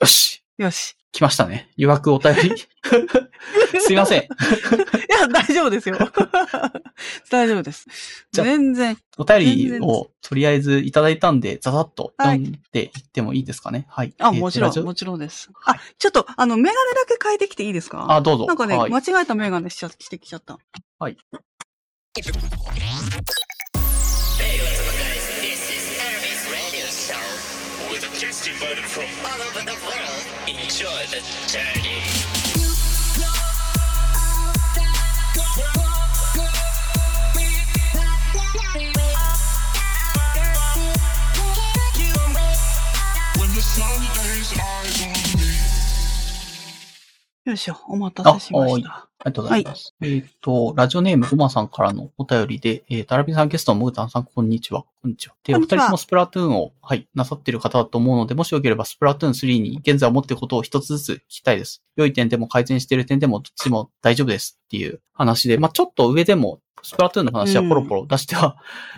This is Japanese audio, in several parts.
よし。よし。来ましたね。予約お便り。すいません。いや、大丈夫ですよ。大丈夫です。全然。お便りをとりあえずいただいたんで、ざざっとはい読んでいってもいいですかね。はい。あ、もちろん、もちろんです。あ、ちょっと、あの、メガネだけ変えてきていいですか？あ、どうぞ。なんかね、はい間違えたメガネしちゃ、してきちゃった。はい。Invited from all over the world. Enjoy the journey. よいしょ、お待たせしました。ありがとうございます。えっ、と、ラジオネームごまさんからのお便りで、えー、タラビさんゲストのモグタンさん、こんにちは。こんにちは。で、お二人ともスプラトゥーンを、はい、なさっている方だと思うので、もしよければスプラトゥーン3に現在思っていることを一つずつ聞きたいです。良い点でも改善している点でも、どっちも大丈夫ですっていう話で、まあちょっと上でも、スプラトゥーンの話はポロポロ出しては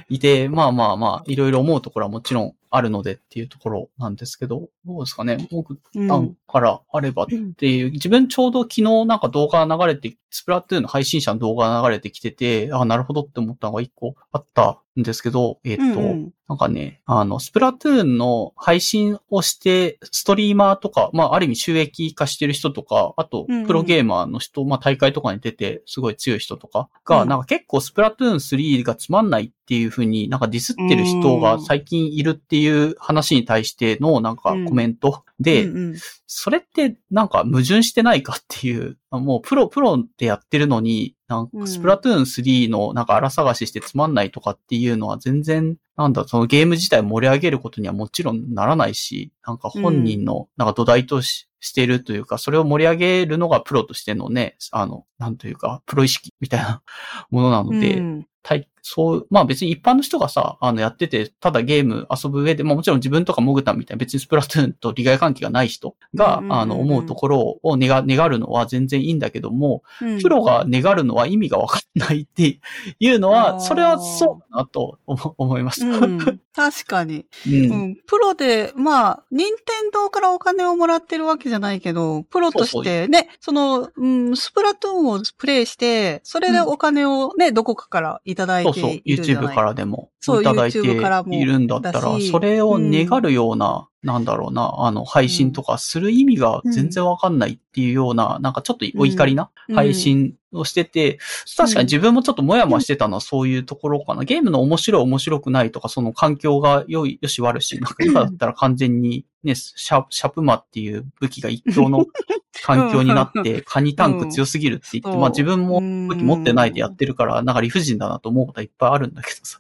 いて、まあまあまあ、いろいろ思うところはもちろんあるのでっていうところなんですけど、どうですかね。僕うん案からあればっていう、自分ちょうど昨日なんか動画が流れて、スプラトゥーンの配信者の動画が流れてきてて、あ、なるほどって思ったのが一個あったんですけど、えっ、と、うんうん。なんかね、あの、スプラトゥーンの配信をして、ストリーマーとか、まあ、ある意味収益化してる人とか、あとうんうん、プロゲーマーの人、まあ、大会とかに出て、すごい強い人とかが、うん。なんか結構スプラトゥーン3がつまんないっていう風になんかディスってる人が最近いるっていう話に対してのなんかコメント。で、うんうん。それってなんか矛盾してないかっていう、もうプロ、プロでやってるのに、なんうん。かスプラトゥーン3のなんか荒探ししてつまんないとかっていうのは全然、なんだ、そのゲーム自体盛り上げることにはもちろんならないし、なんか本人のなんか土台とししているというか、それを盛り上げるのがプロとしてのね、あの、なんというか、プロ意識みたいなものなので、うん対そう、まあ別に一般の人がさ、あのやってて、ただゲーム遊ぶ上で、まあもちろん自分とかモグタンみたいな別にスプラトゥーンと利害関係がない人が、あの思うところを願願るのは全然いいんだけども、うん。プロが願るのは意味がわかんないっていうのは、それはそうだなと思思いました。うん、確かに、うん。うん。プロで、まあ、任天堂からお金をもらってるわけじゃないけど、プロとしてね、その、うん、スプラトゥーンをプレイして、それでお金をね、どこかからいただいそうそうて、いるじゃない。YouTube からでも。そういただいて YouTube からもいるんだったらそれを願るような、なんだろうな、あの、配信とかする意味が全然わかんないっていうような、なんかちょっとお怒りなうん。配信をしてて、確かに自分もちょっともやもやしてたのはそういうところかな。ゲームの面白い面白くないとか、その環境が良い、よし悪し、なんか今だったら完全にね、シャシャプマっていう武器が一強の 環境になって、カニタンク強すぎるって言って、まあ自分もうん武器持ってないでやってるから、なんか理不尽だなと思うことはいっぱいあるんだけどさ。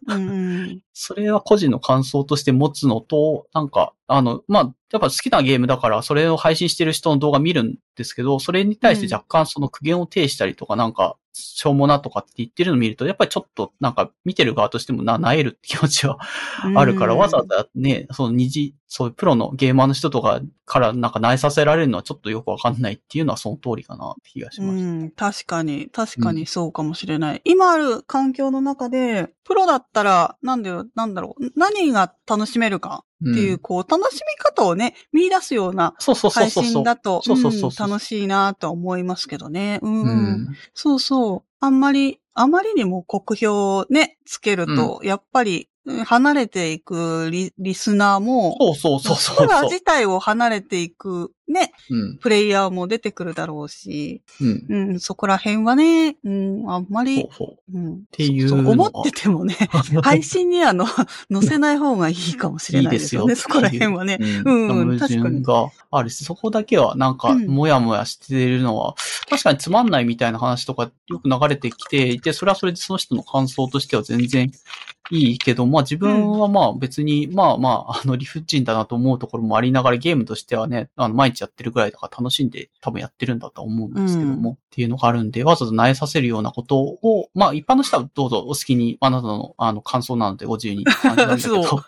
それは個人の感想として持つのと、なんか、あの、まあ、やっぱ好きなゲームだから、それを配信してる人の動画見るんですけど、それに対して若干その苦言を呈したりとか、なんか、しょうもなとかって言ってるのを見ると、やっぱりちょっと、なんか、見てる側としてもな、なえるって気持ちはあるから、うんわざわざね、その二次、そういうプロのゲーマーの人とかからなんかなえさせられるのはちょっとよくわかんないっていうのはその通りかなって気がしました。うん、確かに、確かにそうかもしれない。今ある環境の中で、プロだったら、なんだよ、なんだろう、何が楽しめるかっていう、んこう、楽しみ方をね、見出すような配。信だと、楽しいなとは思いますけどね。うん、うん。そうそう。あんまり、あまりにも酷評をね、つけると、やっぱり、うん離れていくリリスナーも、そうそうそうそうプラ。自体を離れていくね、うん。プレイヤーも出てくるだろうし、うん。うん、そこら辺はね、うん、あんまりそう、そう。うん、ていう思っててもね、配信にはの載せない方がいいかもしれないですよね、そこら辺はね。うん。うん矛盾があるし、そこだけはなんか、うんもやもやしてるのは、確かにつまんないみたいな話とかよく流れてきていて、それはそれでその人の感想としては全然いいけど、まあ自分はまあ別に、まあまあ、あの理不尽だなと思うところもありながら、ゲームとしてはね、あの毎日やってるぐらいだから楽しんで多分やってるんだとは思うんですけども、うっていうのがあるんで、わざわざ苗させるようなことを、まあ一般の人はどうぞお好きに、あなたのあの感想なのでご自由にって感じなんだけそど、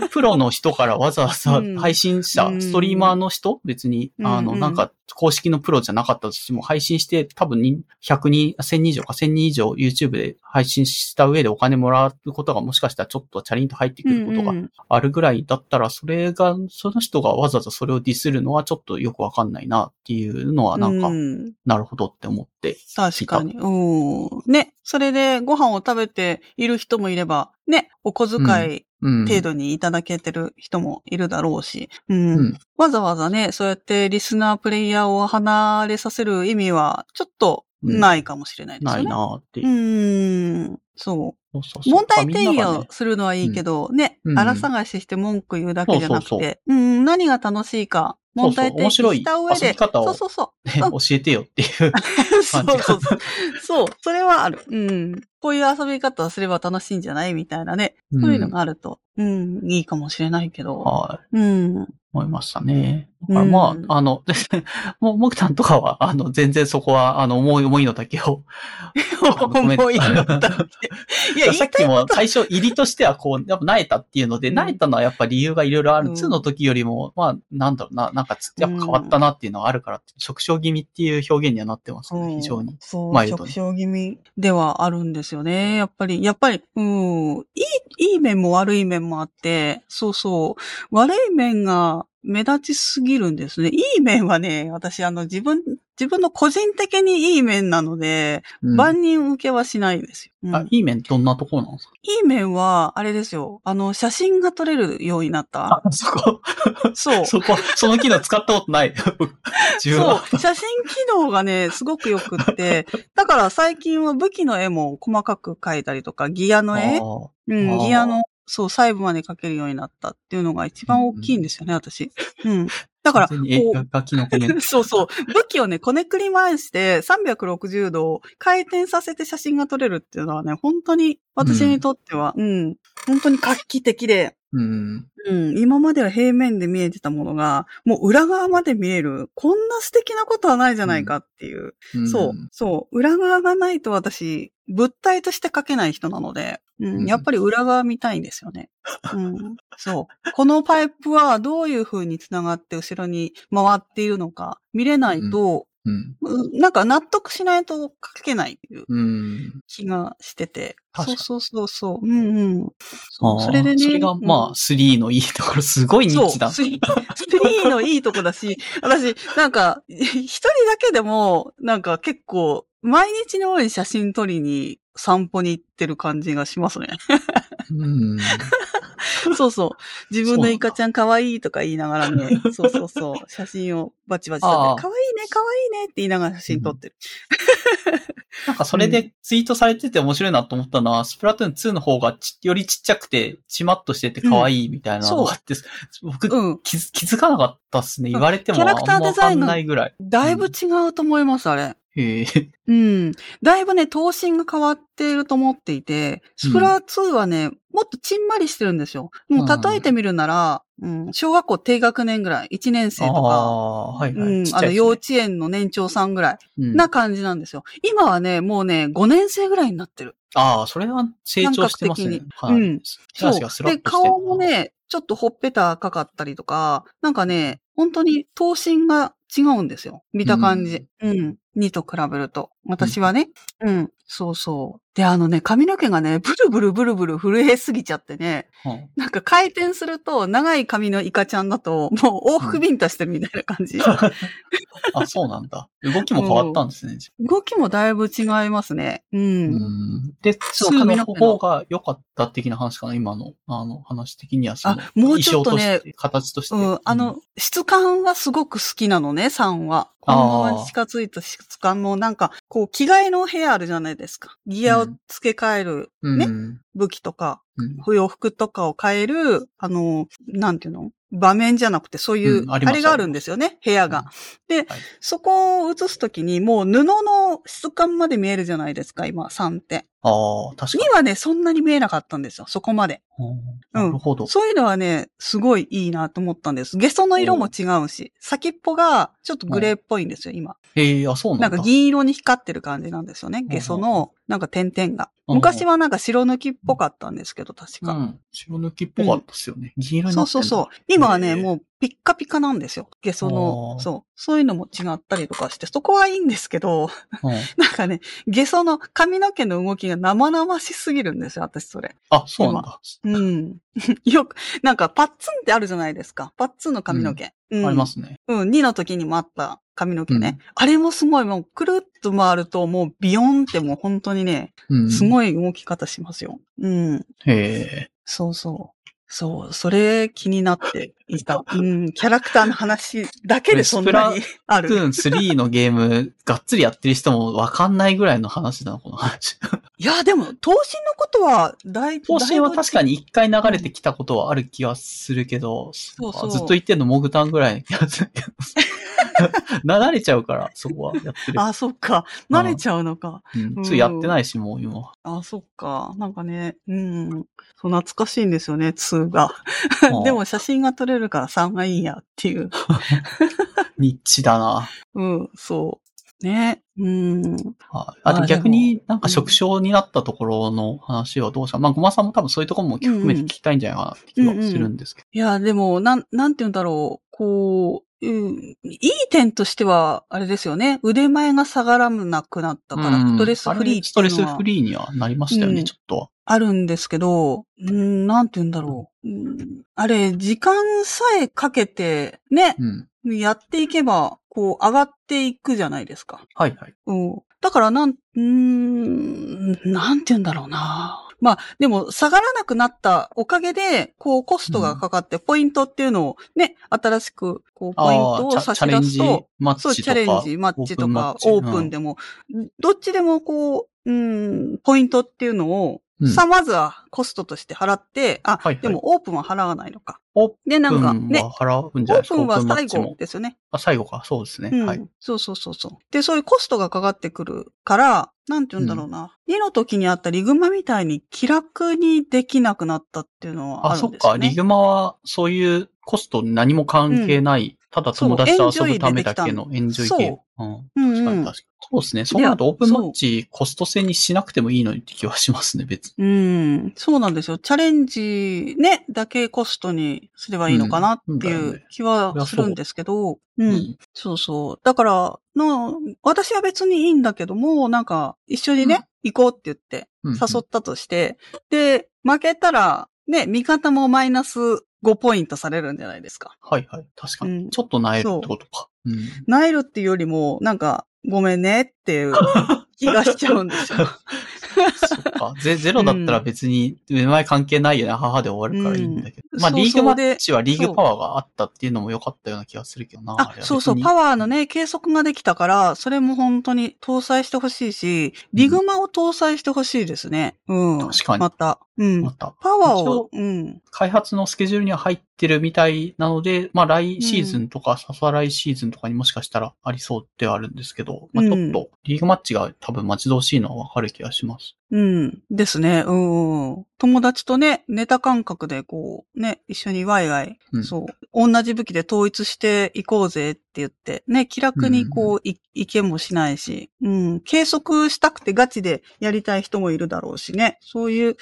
プ プロの人からわざわざうん。配信者、うん。ストリーマーの人？別に、あの、なんか公式のプロじゃなかったとしても、配信して多分に100人、1000人以上か1000人以上 YouTube で配信した上でお金もらうことがもしかしたらちょっとチャリンと入ってくることがうんうんあるぐらいだったら、それが、その人がわざわざそれをディスるのはちょっとよくわかんないなっていうのはなんか、うんなるほどって思って。確かに。うん。ね。それでご飯を食べている人もいれば、ね、お小遣いうん。程度にいただけてる人もいるだろうし、うん。うんわざわざね、そうやってリスナープレイヤーを離れさせる意味は、ちょっとないかもしれないですよね。ないなっていうう。ーん。そう。そうそうそう。問題定義をするのはいいけど、ね、うん。荒探しして文句言うだけじゃなくて、うん、何が楽しいか、問題提起した上で、そうそう面白い遊び方をそうそうそう。ね教えてよっていう。そうそうそう。そう、それはある。うん。こういう遊び方をすれば楽しいんじゃないみたいなね。そういうのがあると、うん、いいかもしれないけど。はい。うん。思いましたね。だからまあ、うんあの、もう、もくたんとかは、あの、全然そこは、あの、思い思いの丈を。思いのだって。いや、さっきも最初入りとしてはこう、やっぱ慣れたっていうので、うん慣れたのはやっぱ理由がいろいろある。うん2の時よりも、まあ、なんだろうな、なんかつ、やっぱ変わったなっていうのがあるからって、縮小気味っていう表現にはなってますね、非常に。そう、マイルドに直小気味ではあるんですよね。やっぱり、やっぱり、うん、いい、いい面も悪い面もあって、そうそう、悪い面が目立ちすぎるんですね。いい面はね、私、あの、自分、自分の個人的にいい面なので、うん万人受けはしないんですよ。うんあ、いい面どんなところなんですか？いい面は、あれですよ。あの、写真が撮れるようになった。あ、そこ、そう。そこ、その機能使ったことない。自分は。そう。写真機能がね、すごく良くって。だから最近は武器の絵も細かく描いたりとか、ギアの絵？あーうん、あーギアの、そう、細部まで描けるようになったっていうのが一番大きいんですよね、私。うん。だから、完全にこ絵書きのコメンう、そうそう。武器をね、こねくり回して360度回転させて写真が撮れるっていうのはね、本当に私にとっては、うん、本当に画期的で、うん。うん、今までは平面で見えてたものが、もう裏側まで見える、こんな素敵なことはないじゃないかっていう。うんそう、そう。裏側がないと私、物体として描けない人なので、うんうんやっぱり裏側見たいんですよね。うん、そう。このパイプはどういう風に繋がって後ろに回っているのか見れないと、うん。うんなんか納得しないと描けないいううん。気がしてて。確かにそうそうそうそう。うんうん。そうそれでね。それが、まあ、うん3のいいところ、すごいニッチだ。そう、スリースリーのいいとこだし、私、なんか、一人だけでも、なんか結構、毎日のように写真撮りに散歩に行ってる感じがしますね。うん。そうそう。自分のイカちゃん可愛いとか言いながらね、そうそうそう。写真をバチバチ撮って、可愛いね、可愛いねって言いながら写真撮ってる。なんかそれでツイートされてて面白いなと思ったのは、スプラトゥーン2の方がちよりちっちゃくて、ちまっとしてて可愛いみたいなのがあって、僕うん。気づ気づかなかったっすね。言われてもキャラクターあんまわかんデザインがないぐらい。だいぶ違うと思います、あれ。うん。だいぶね、頭身が変わっていると思っていて、スプラ2はね、もっとちんまりしてるんですよ。もう例えてみるなら、うん、小学校低学年ぐらい、1年生あとか、あ、はいはい。うんちっち、ゃいですねあの幼稚園の年長さんぐらいうんな感じなんですよ。今はね、もうね、5年生ぐらいになってる。ああ、それは成長してますね。はい。手足がスラッで、顔もね、ちょっとほっぺた赤かったりとか、なんかね、本当に頭身が違うんですよ。見た感じ。うん。2と比べると。私はね。うん。そうそう。で、あのね、髪の毛がね、ブルブルブルブル震えすぎちゃってね、うんなんか回転すると、長い髪のイカちゃんだと、もう往復ビンタしてるみたいな感じ。あ、そうなんだ。動きも変わったんですね。動きもだいぶ違いますね。うん。うんで、そう2髪の方が良かった的な話かな、今の、あの、話的にはその、あもうちょっとねとして、形として。うん、あの、質感はすごく好きなのね、3は。このままに近づいた質感の、なんか、こう、着替えの部屋あるじゃないですか。ギアを付け替えるうん、ね。うん。武器とか、うん。不洋服とかを変える、あの、なんていうの？場面じゃなくて、そういう、うんあれがあるんですよね、部屋が。で、はい。そこを映すときに、もう布の質感まで見えるじゃないですか、今、3って。ああ、確か2はね、そんなに見えなかったんですよ、そこまで。に。なるほど。そういうのはね、すごいいいなと思ったんです。ゲソの色も違うし、先っぽがちょっとグレーっぽいんですよ、今。へえ、あ、そうなんだ。なんか銀色に光ってる感じなんですよね、んゲソの、なんか点々が。うん昔はなんか白抜きっぽかったんですけど、確か。うん。白抜きっぽかったですよね。銀色になってそうそうそう。今はね、もうピッカピカなんですよ。ゲソおの、ーそう。そういうのも違ったりとかして、そこはいいんですけど、うん なんかね、ゲソの髪の毛の動きが生々しすぎるんですよ、私それ。あ、そうなんだ。うん。よく、なんかパッツンってあるじゃないですか。パッツンの髪の毛。うん。ありますね。うん、2の時にもあった髪の毛ね。うんあれもすごい、もうくるっと回ると、もうビヨンってもう本当にね、うん。すごい動き方しますよ。うん。へえ。そうそう。そう、それ気になっていた。うん、キャラクターの話だけでそんなにある。スプラトゥーン3のゲーム、がっつりやってる人もわかんないぐらいの話だな、この話。いや、でも、闘神のことは大、方針は確かに。に一回流れてきたことはある気はするけど、そうそうずっと言ってんのモグタンぐらいの気がするけど。な慣れちゃうから、そこはやってる。あ、そっか。慣れちゃうのか。うん、ついやってないし、もう今。あ、そっか。なんかね、うん。そう、懐かしいんですよね、2が。あでも写真が撮れるから3がいいやっていう。ニッチだな。うん、そう。ね。うん。はいあとあ逆になんかうん職種になったところの話はどうした、まあ、ごまさんも多分そういうところも含めて聞きたいんじゃないかなって気はするんですけど。いや、でも、なん、なんて言うんだろう。こう、うん、いい点としては、あれですよね。腕前が下がらなくなったから、うんストレスフリーストレスフリーにはなりましたよね、うんちょっとは。あるんですけど、うん、なんて言うんだろう。うん、あれ、時間さえかけて、ね、うん。やっていけば、こう、上がっていくじゃないですか。はいはい。うん。だから、なん、うーん、なんて言うんだろうな。まあ、でも、下がらなくなったおかげで、こう、コストがかかって、ポイントっていうのをね、新しく、こう、ポイントを差し出すと、そう、チャレンジ、マッチとか、オオープンで。でも、どっちでもこう、うん、ポイントっていうのを、うんさ、まずはコストとして払って、あ、はいはいでもオープンは払わないのか。オーで、なんかプンね、は払うんオじゃない？ですか。オープンマ最後ですよね。あ、最後か。そうですね。うん。はい。そうそうそうそう。で、そういうコストがかかってくるから、なんて言うんだろうな。2の時にあったリグマみたいに気楽にできなくなったっていうのはああ、るそっか。んですよね。リグマは、そういうコストに何も関係ない、ただ友達と遊ぶためだけのエンジョイゲーム。うん。うんうん。確かに確かに。そうですね。そうなるとオープンマッチコスト制にしなくてもいいのにって気はしますね、別に。うん。そうなんですよ。チャレンジね、だけコストにすればいいのかなっていう気はするんですけど、う。うんそうそう。だから、の、私は別にいいんだけども、なんか、一緒にね、行こうって言って、うん誘ったとして、で、負けたら、ね、味方もマイナス5ポイントされるんじゃないですか。はいはい。確かに。うんちょっとなえるってことか。うん。ナイルっていうよりも、なんか、ごめんねっていう気がしちゃうんですよ。か？ゼゼロだったら別に、上前関係ないよね。母で終わるからいいんだけど。まあ、うんそうそうリーグマッチはリーグパワーがあったっていうのも良かったような気がするけどな。あ、そうそう、パワーのね、計測ができたから、それも本当に搭載してほしいし、リグマを搭載してほしいですね。うん。確かにまた。うんま。た。パワーを、うん。開発のスケジュールには入ってるみたいなので、まあ来シーズンとか、ささ来シーズンとかにもしかしたらありそうではあるんですけど、まあちょっとリーグマッチが多分待ち遠しいのはわかる気がします。うん。ですね。うんうん。友達とね、ネタ感覚でこう、ね、一緒にワイワイ、うんそう、同じ武器で統一していこうぜって言って、ね、気楽にこう、い、いけもしないし、うん、計測したくてガチでやりたい人もいるだろうしね、そういう、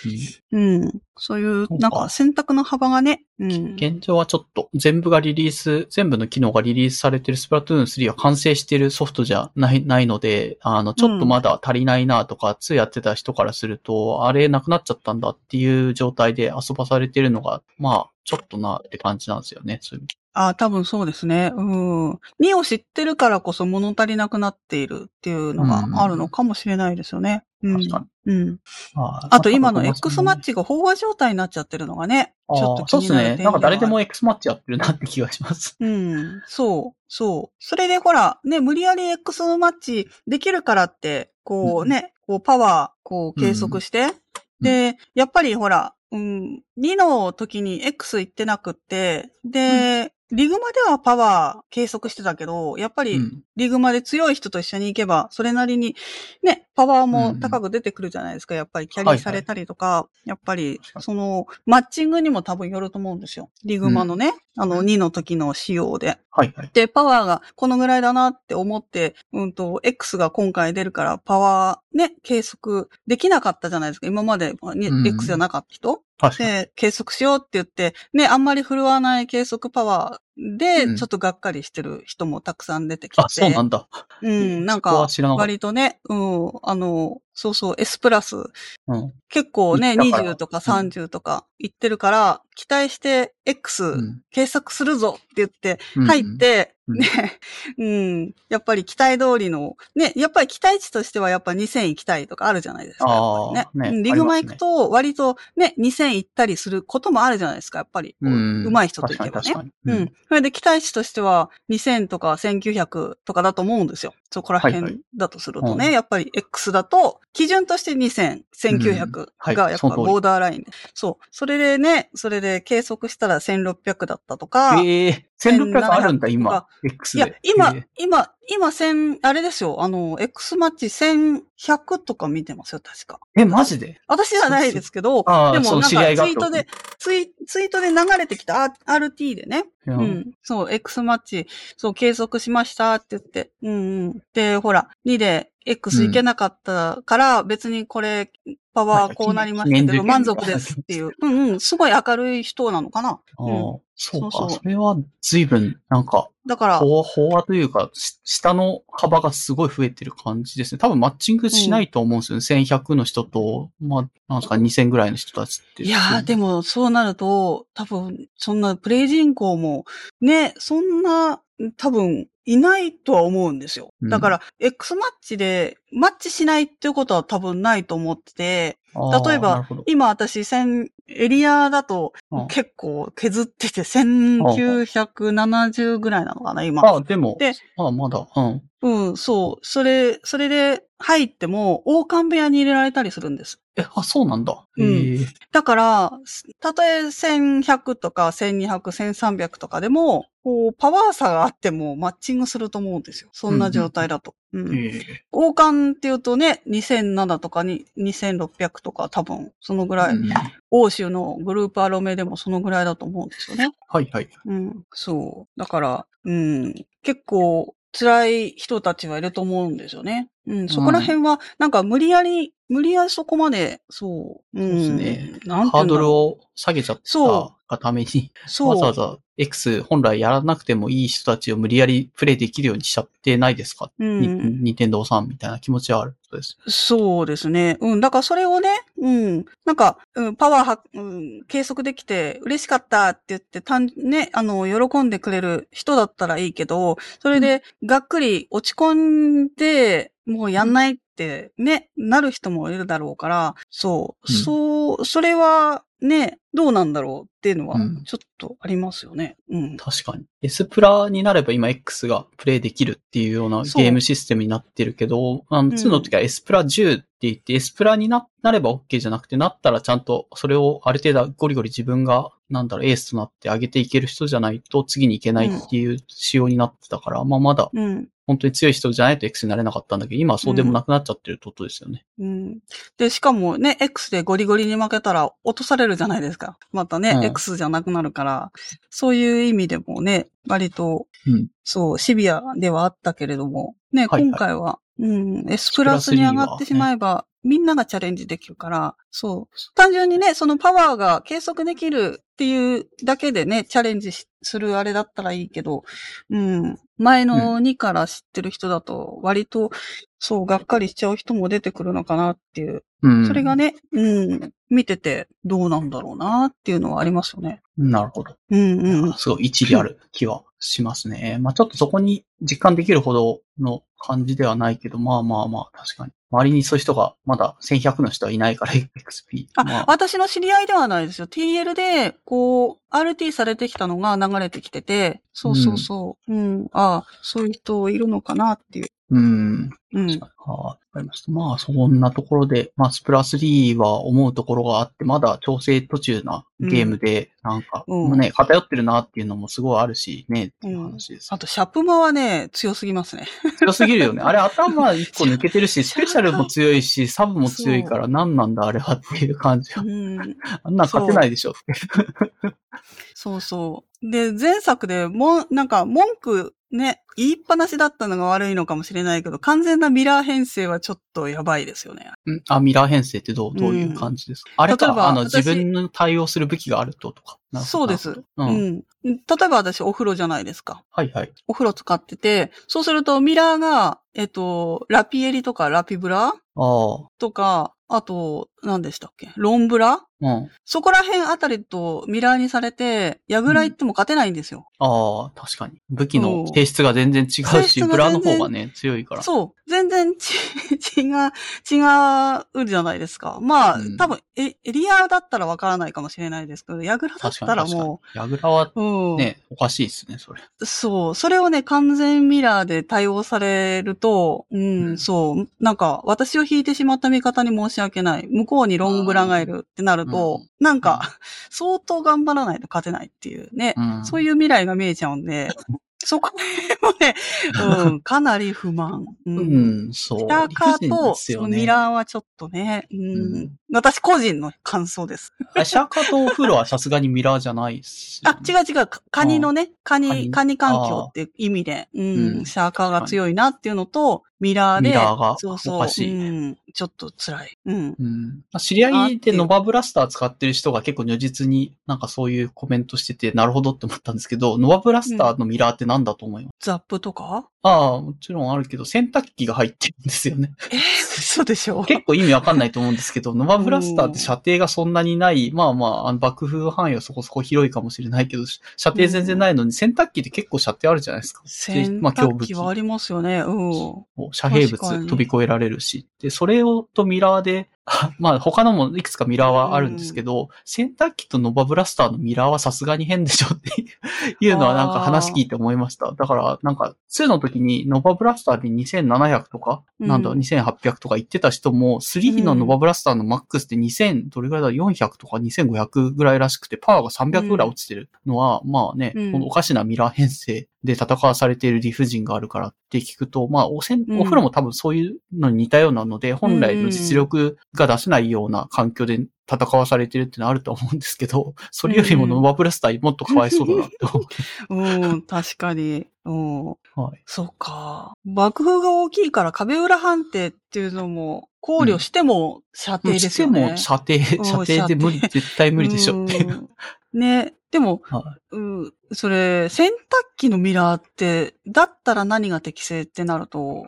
うん、そういう、そうかなんか選択の幅がね、うん。現状はちょっと全部がリリース、全部の機能がリリースされてるスプラトゥーン3は完成してるソフトじゃない、ないので、あの、ちょっとまだ足りないなとか、2やってた人からすると、あれなくなっちゃったんだっていう状態で遊ばされてるのが、まあ、ちょっとなって感じなんですよね。そういうあ多分そうですね。うん。2を知ってるからこそ物足りなくなっているっていうのがあるのかもしれないですよね。うん。うん。ああと今の X マッチが飽和状態になっちゃってるのがね、ちょっと気そうですね。になんか誰でも X マッチやってるなって気がします。うん。そう、そう。それでほら、ね、無理やり X マッチできるからって、こうね、こうパワー、こう計測して、で、やっぱりほら、うん、2の時に X 行ってなくって、で、リグマではパワー計測してたけど、やっぱりうん。リグマで強い人と一緒に行けば、それなりにね、パワーも高く出てくるじゃないですか。やっぱりキャリーされたりとか、やっぱりその、マッチングにも多分よると思うんですよ。リグマのね、あの2の時の仕様で。はいはい。で、パワーがこのぐらいだなって思って、うんと、X が今回出るから、パワーね、計測できなかったじゃないですか。今までにうん X じゃなかった人。で、計測しようって言って、ね、あんまり振るわない計測パワーで、うんちょっとがっかりしてる人もたくさん出てきて。あ、そうなんだ。うん、なんか。割とね、うん、あの、そうそう、S プラス、うん。結構ね、行ったから20とか30とか言ってるから、期待して X うん検索するぞって言ってうん入って、うんね、うん、やっぱり期待通りの、ね、やっぱり期待値としてはやっぱ2000行きたいとかあるじゃないですか。あーやっぱりねねうんリグマ行くと割とね、2000行ったりすることもあるじゃないですか、やっぱり。うん。上手い人といけばね。うん。。それで期待値としては2000とか1900とかだと思うんですよ。そこらはいは辺だとするとね、うんやっぱり X だと、基準として2000、1900はいがやっぱボーダーラインで。そう。それでね、それで計測したら1600だったとか、ええ1600あるんだ、1700今。X いで。や、今、え今、今1000、あれですよ、あの、X マッチ1100とか見てますよ、確か。え、マジで？私じゃないですけど、でもなんかツイートで、ツイツイートで流れてきた RT でね、う。うんん。そう、X マッチ、そう、計測しましたって言って。うんうん。で、ほら、2で X いけなかったから、別にこれ、パワーこうなりましたけど、満足ですっていう。うんうん。すごい明るい人なのかな。ああ、そうか。それは随分、なんか、だから、飽飽和というか、し下の幅がすごい増えてる感じですね。多分マッチングしないと思うんですよね。1100の人と、まあ、なんですか、2000ぐらいの人たちって。いやー、でも、そうなると、多分、そんなプレイ人口も、ね、そんな、多分、いないとは思うんですよ。うんだから、X マッチで、マッチしないっていうことは多分ないと思ってて、例えば今私、千エリアだとうん結構削ってて、1970ぐらいなのかな、今。あ、でも、でまあ、まだ、うん。うん、そう。それ、それで入っても、王冠部屋に入れられたりするんです。え、あ、そうなんだ。うんだから、たとえ1100とか1200、1300とかでも、こう、パワー差があってもマッチングすると思うんですよ。そんな状態だと。うんへえ王冠っていうとね、2007とかに2600とか多分、そのぐらい、うん欧州のグループアロメでもそのぐらいだと思うんですよね。はいはい。うん、そう。だから、うん、結構辛い人たちはいると思うんですよね。うん、そこら辺は、なんか無理やり、無理やりそこまで、そう、うん、そうですね。なんてハードルを下げちゃったそがために、う、そう、わざわざ X 本来やらなくてもいい人たちを無理やりプレイできるようにしちゃってないですか、うん。にニンテンドーさんみたいな気持ちはあるそうです。そうですね。うん。だからそれをね、うん。なんか、うん、パワーは、うん、計測できて嬉しかったって言って、たん、ね、あの、喜んでくれる人だったらいいけど、それで、がっくり落ち込んで、もうやんないって、ね、なる人もいるだろうから、そう、うんそう、それは、ね、どうなんだろうっていうのはうん、ちょっとありますよね。うん。確かに。S プラになれば今 X がプレイできるっていうようなゲームシステムになってるけど、あの、ん2の時は S プラ10って言って、S プラにななれば OK じゃなくて、なったらちゃんとそれをある程度ゴリゴリ自分が、なんだろう、エースとなって上げていける人じゃないと次に行けないっていう仕様になってたから、まあまだうん。本当に強い人じゃないと X になれなかったんだけど、今はそうでもなくなっちゃってるってことですよね。うん。で、しかもね、X でゴリゴリに負けたら落とされるじゃないですか。またね、うん。X じゃなくなるから、そういう意味でもね、割と、うん。そう、シビアではあったけれども、ね、はいはい。今回は、うん、S プラスに上がってしまえば、みんながチャレンジできるから、そう。単純にね、そのパワーが計測できるっていうだけでね、チャレンジしするあれだったらいいけど、うん、前の2から知ってる人だと、割と、そう、がっかりしちゃう人も出てくるのかなっていう。うん。それがね、うん、見ててどうなんだろうなっていうのはありますよね。なるほど。うんうん。すごい一理ある気はしますね。まあちょっとそこに実感できるほどの感じではないけど、まあまあまあ確かに。周りにそういう人がまだ1100の人はいないから XP。あ、まあ、私の知り合いではないですよ。TL で、こう、RT されてきたのが流れてきてて、そうそうそう。うん。ああ、そういう人いるのかなっていう。うん。うん。あわかりました。まあ、そんなところで、まあ、スプラ3は思うところがあって、まだ調整途中なゲームで、なんか、うんまあね、偏ってるなっていうのもすごいあるし、ね、っていう話です。あと、シャプマはね、強すぎますね。強すぎるよね。あれ、頭一個 抜けてるし、スペシャルも強いし、サブも強いから、何なんだ、あれはっていう感じ。うん。あんなん勝てないでしょ。そうそう。で、前作でもん、なんか文句ね、言いっぱなしだったのが悪いのかもしれないけど、完全なミラー編成はちょっとやばいですよね。んあ、ミラー編成ってどう、どういう感じですか、あれ例えばか、あの、私自分の対応する武器があるととか。そうです。う。うんん。例えば私お風呂じゃないですか。はいはい。お風呂使ってて、そうするとミラーが、えっと、ラピエリとかラピブラああ。とか、あと、何でしたっけ？ロンブラうん。そこら辺あたりとミラーにされて、ヤグラ行っても勝てないんですよ。ああ、確かに。武器のうん性質が全然違うし、ブラの方がね、強いから。そう。全然ち、違う、違うじゃないですか。まあ、うん多分エ、エリアだったらわからないかもしれないですけど、ヤグラだったらも。ヤグラはう、うん。ね、おかしいですね、それ。そう。それをね、完全ミラーで対応されると、うん、うんそう。なんか、私を引いてしまった味方に申し訳ない。向こうにロングブラがいるってなると、うんなんか、相当頑張らないと勝てないっていうね。うん。そういう未来が見えちゃうんで、そこもね、うん、かなり不満。ううん、そう。シャーカー理不尽とね。ミラーはちょっとね、うん。うん。私個人の感想です。あシャーカーとお風呂はさすがにミラーじゃないっすよあね、、違う違う、かカニのね、カカニニ、カニ環境っていう意味で、うん、うん。シャーカーが強いなっていうのと、ミラーで、ミラーがそうそう、おかしいうん、ちょっと辛い。うん。うん。知り合いでノバブラスター使ってる人が結構如実になんかそういうコメントしてて、なるほどって思ったんですけど、ノバブラスターのミラーって何だと思います、ザップとか？ああ、もちろんあるけど、洗濯機が入ってるんですよね。えー、嘘でしょ？結構意味わかんないと思うんですけど、ノバブラスターって射程がそんなにない、まあまあ、あの爆風範囲はそこそこ広いかもしれないけど、射程全然ないのに、洗濯機って結構射程あるじゃないですか。洗濯機はありますよね。うん。遮蔽物飛び越えられるし。で、それをとミラーで、まあ他のもいくつかミラーはあるんですけど、洗濯機とノバブラスターのミラーはさすがに変でしょっていうのはなんか話聞いて思いました。だからなんか2の時にノバブラスターで2700とか、うんなんだ2800とか言ってた人も、3のノバブラスターのマックスって2000、どれぐらいだ ?400 とか2500ぐらいらしくて、パワーが300ぐらい落ちてるのは、まあね、うんこのおかしなミラー編成で戦わされている理不尽があるからって聞くと、まあおせん、うんお風呂も多分そういうのに似たようなので、本来の実力が出せないような環境で戦わされてるってのはあると思うんですけど、それよりもノバブラスターもっとかわいそうだなって思う ん、確かに。うん。う。はい。そうか。爆風が大きいから壁裏判定っていうのも考慮しても射程ですよね。しても射程、射程で無理、絶対無理でしょっていう。うんね。でも、はうん、それ、洗濯機のミラーって、だったら何が適正ってなると、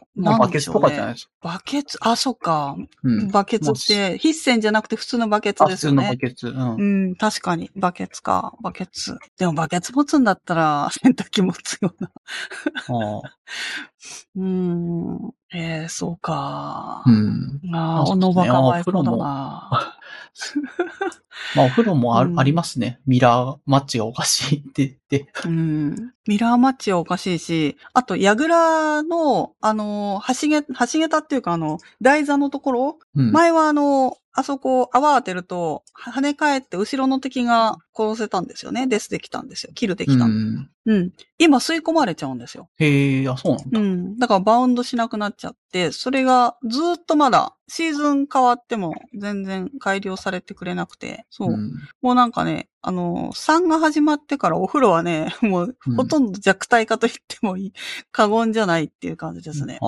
でしょうね。とかじゃないですか。バケツ、あ、そっか。うん。バケツっもて、筆線じゃなくて普通のバケツあ、普通のバですよね。ケツ。うん。うん、確かに。バケツか。バケツ。でもバケツ持つんだったら、洗濯機持つよな。ああ うん。えー、そうか。うん。ああ、おのばかわいそうだな。まあ、お風呂もあ,、うんありますね。ミラーマッチがおかしいって言って。うん。ミラーマッチはおかしいし、あと、矢倉の、あの、橋げ、橋桁っていうか、あの、台座のところ、うん。前はあの、あそこ泡当てると、跳ね返って後ろの敵が殺せたんですよね。デスできたんですよ。キルできた。ううん。ん。今吸い込まれちゃうんですよ。へえ、あ、そうなんだ。うん。だからバウンドしなくなっちゃって、それがずーっとまだシーズン変わっても全然改良されてくれなくて、そう。ん。もうなんかね、あの、3が始まってからお風呂はね、もううんほとんど弱体化と言ってもいい、過言じゃないっていう感じですね。あ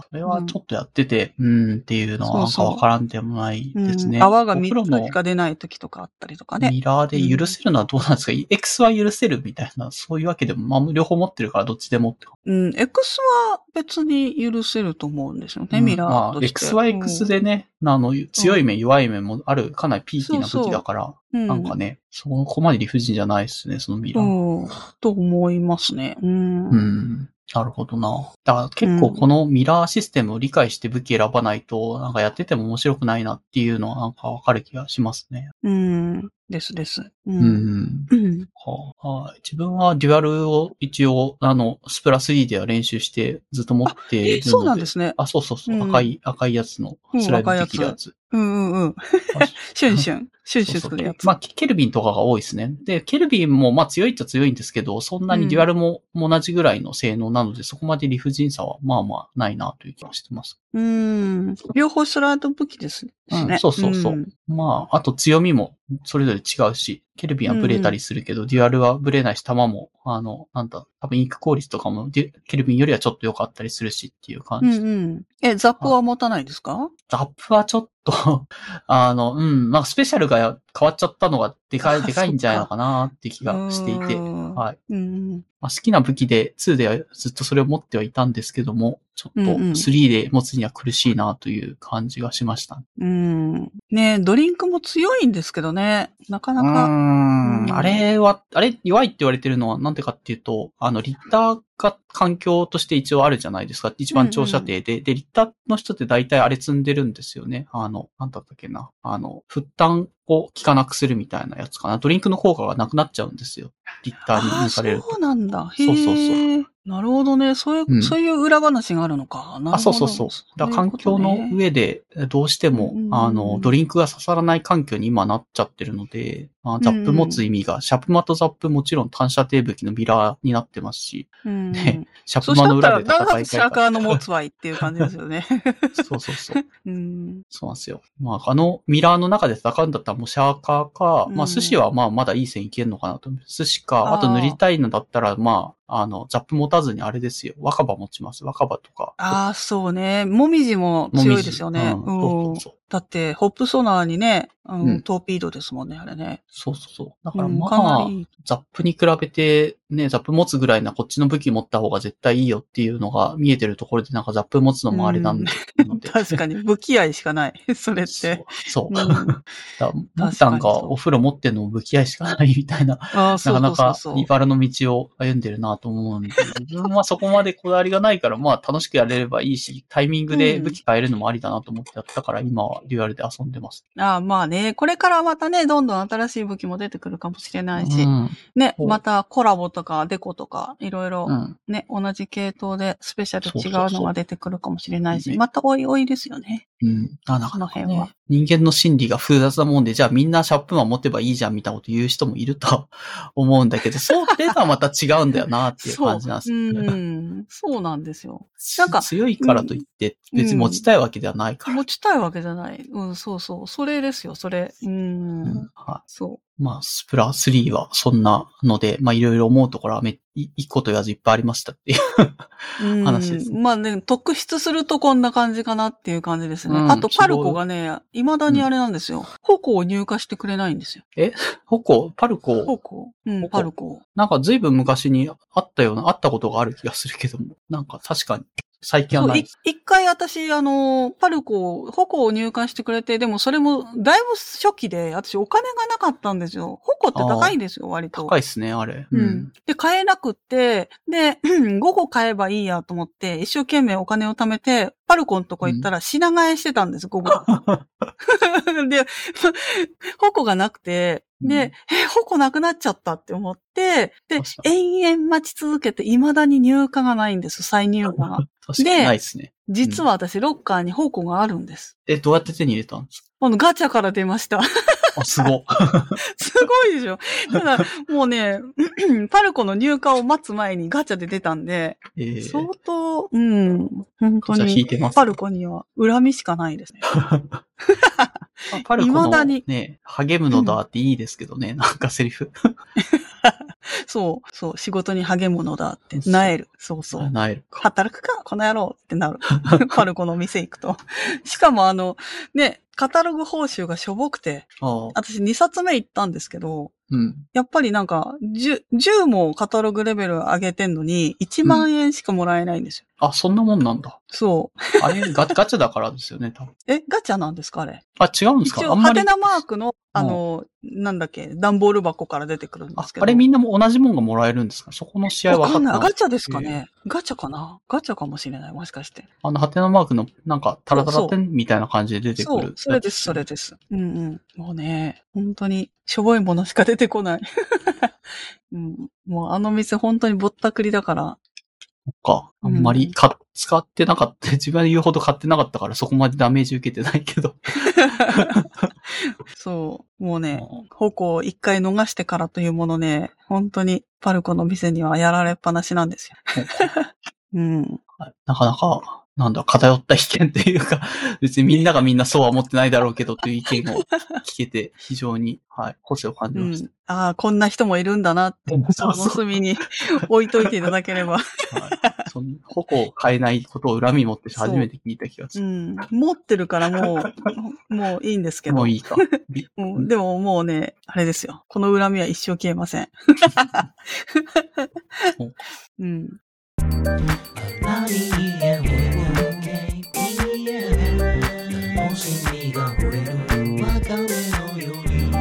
あ、それはちょっとやってて、うん、っていうのはなんかそうそうわからんでもないうんですね。うん泡がお風呂3のつしか出ない時とかあったりとかね。ミラーで許せるのはどうなんですか、?X は許せるみたいな、そういうわけでも、まあ、両方持ってるからどっちでもって。うん、X は別に許せると思うんですよね、うんミラまあ、ーとして。X は X でね、あの、強い面、弱い面もある、かなりピーキーな武器だから、うん、なんかね、そこまで理不尽じゃないですね、そのミラー。うん、と思いますね。うん。うん。なるほどな。だから結構このミラーシステムを理解して武器選ばないと、なんかやってても面白くないなっていうのはなんかわかる気がしますね。うん。ですです。う。うんはい自分はデュアルを一応、あの、スプラ3では練習してずっと持っているので。えそうなんですね。あ、そうそうそう、うん赤い、赤いやつのうんスライドできるやつ。うんうんうん。あ シュンシュン。シュンシュンするやつ。まあ、ケルビンとかが多いですね。で、ケルビンもまあ強いっちゃ強いんですけど、そんなにデュアルも同じぐらいの性能なので、そこまで理不尽さはまあまあないなという気がしてます。うん。両方ストライド武器ですしね。うんそうそうそうんまあ、あと強みもそれぞれ違うし、ケルビンはブレたりするけど、デュアルはブレないし、弾も、あの、なんだ、多分インク効率とかもケルビンよりはちょっと良かったりするしっていう感うんじ。うん。え、ザップは持たないですか？ザップはちょっと、あの、うん、まあスペシャルが変わっちゃったのがでかい、あでかいんじゃないのかなって気がしていて、うんはい。うん。まあ、好きな武器で2ではずっとそれを持ってはいたんですけども、ちょっとうんうん3で持つには苦しいなという感じがしました。うん。ねドリンクも強いんですけどね。なかなか。んうんあれは、あれ弱いって言われてるのはなんでかっていうと、あの、リッターが環境として一応あるじゃないですか。一番長射程で。で、リッターの人って大体あれ積んでるんですよね。あの、なんだったっけな。あの、負担を効かなくするみたいなやつかな。ドリンクの効果がなくなっちゃうんですよ。リッターに抜かれると。そうなんだ。へそうそうそうえ。なるほどね。そういう、うんそういう裏話があるのか。なるほどあ、そうそうそう。だから環境の上で、どうしても、うんあの、ドリンクが刺さらない環境に今なっちゃってるので、まあ、ザップ持つ意味が、シャープマとザップもちろん単射程武器のミラーになってますし、うん。ねシャプマの裏で戦いたいかシャーカーの持つわいっていう感じですよね。ら。そうそうそう。うん。そうなんですよ。まあ、あのミラーの中で戦うんだったらもうシャーカーか、うんまあ、寿司はまあ、まだいい線いけるのかなと思う。寿司か、あと塗りたいのだったら、まあ、あの、ザップ持たずにあれですよ。若葉持ちます。若葉とか。ああ、そうね。もみじも強いですよね。もみじうんそうそうそうだって、ホップソナーにね、あのうんトーピードですもんね、あれね。そうそうそう。だからうんまあ、かなり。ザップに比べて、ね、ザップ持つぐらいなこっちの武器持った方が絶対いいよっていうのが見えてるところでなんかザップ持つのもあれなんで、ので 確かに、武器愛しかない。それって。そう。そう。うんだからモッタンがお風呂持ってんのも武器合いしかないみたいな、なかなか。リバラの道を歩んでるなと思うんで、自分はそこまでこだわりがないから、まあ楽しくやれればいいし、タイミングで武器変えるのもありだなと思ってやったから、今はデュアルで遊んでます。ああ、まあね、これからまたね、どんどん新しい武器も出てくるかもしれないし、うん。ね、そうまたコラボとかデコとか、いろいろうん。ね、同じ系統でスペシャル違そうそうそううのが出てくるかもしれないし、ねまたおいおいですよね。うん。あ、なかなかこの辺はね、人間の心理が複雑なもんで、じゃあみんなシャープマン持てばいいじゃんみたいなこと言う人もいるとは 思うんだけど、そうれとはまた違うんだよなっていう。感じなんですよね。うん。そうなんですよ。なんか強いからといって、別に持ちたいわけではないから。持ちたいわけじゃない。うん、そうそう。それですよ、それ。うん。うんはそい。まあ、スプラ3はそんなので、まあいろいろ思うところはめ、い一個と言わずいっぱいありましたっていう。う。うん話ですまあね、特筆するとこんな感じかなっていう感じですね。うんあと、パルコがね、未だにあれなんですよ。矛を入荷してくれないんですよ。ホコ、パルコ、矛うん、矛パルコ。なんか随分昔にあったような、あったことがある気がするけども、なんか確かに、最近はないい。一回私、あの、パルコ、矛を入荷してくれて、でもそれも、だいぶ初期で、私お金がなかったんですよ。矛って高いんですよ、割と。高いっすね、あれ。うん。。で、買えなくって、で、5個買えばいいやと思って、一生懸命お金を貯めて、パルコのとこ行ったら品替えしてたんです、5個。で、矛がなくて、で、え、矛なくなっちゃったって思って、で延々待ち続けて、未だに入荷がないんです、再入荷が。確かにないっすね。実は私、ロッカーに矛があるんです。え、どうやって手に入れたんですあの、ガチャから出ました。すご。すごいでしょ。ただ、もうね、パルコの入荷を待つ前にガチャで出たんで、えー、相当、うん、本当にパルコには恨みしかないですね。あパルコのね、励むのだっていいですけどね、なんかセリフ。そう、そう、仕事に励むのだって、なえる。そうそう。なえるか。働くか、この野郎ってなる。パルコの店行くと。しかもあの、ね、カタログ報酬がしょぼくて、私2冊目行ったんですけど、うん。やっぱりなんか、10, 10もカタログレベル上げてんのに、1万円しかもらえないんですよ。あ、そんなもんなんだ。そう。あれ、ガガチャだからですよね、多分。え、ガチャなんですかあれ？あ、違うんですか？一応、あんまりハテ。ナマークの、あの、なんだっけ、段ボール箱から出てくるんであすけど。あれみんなも同じもんがもらえるんですか？そこの試合わかんない。ガチャですかね？ガチャかな？ガチャかもしれない。もしかして。あの、ハテナマークの、なんか、タラタラそうテンみたいな感じで出てくるそう。。それです、それです。うんうん。もうね、本当に、しょぼいものしか出てこない。うん、もうあの店本当にぼったくりだから。か。あんまりか、使ってなかった。自分で言うほど買ってなかったからそこまでダメージ受けてないけど。そう。もうね、うん矛を一回逃してからというものね、本当にパルコの店にはやられっぱなしなんですよ。うん。はいなかなか、なんだ、偏った意見というか、別にみんながみんなそうは思ってないだろうけどという意見を聞けて、非常に、はい、個性を感じうました。ん、ああ、こんな人もいるんだなって、そうそうその隅に置いといていただければ。はい。その矛を変えないことを恨み持って初めて聞いた気がすうる。ん。持ってるからもう、もういいんですけど。もういいか。でももうね、あれですよ。この恨みは一生消えません。うん。しみが吠える別れのように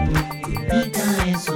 繰り返す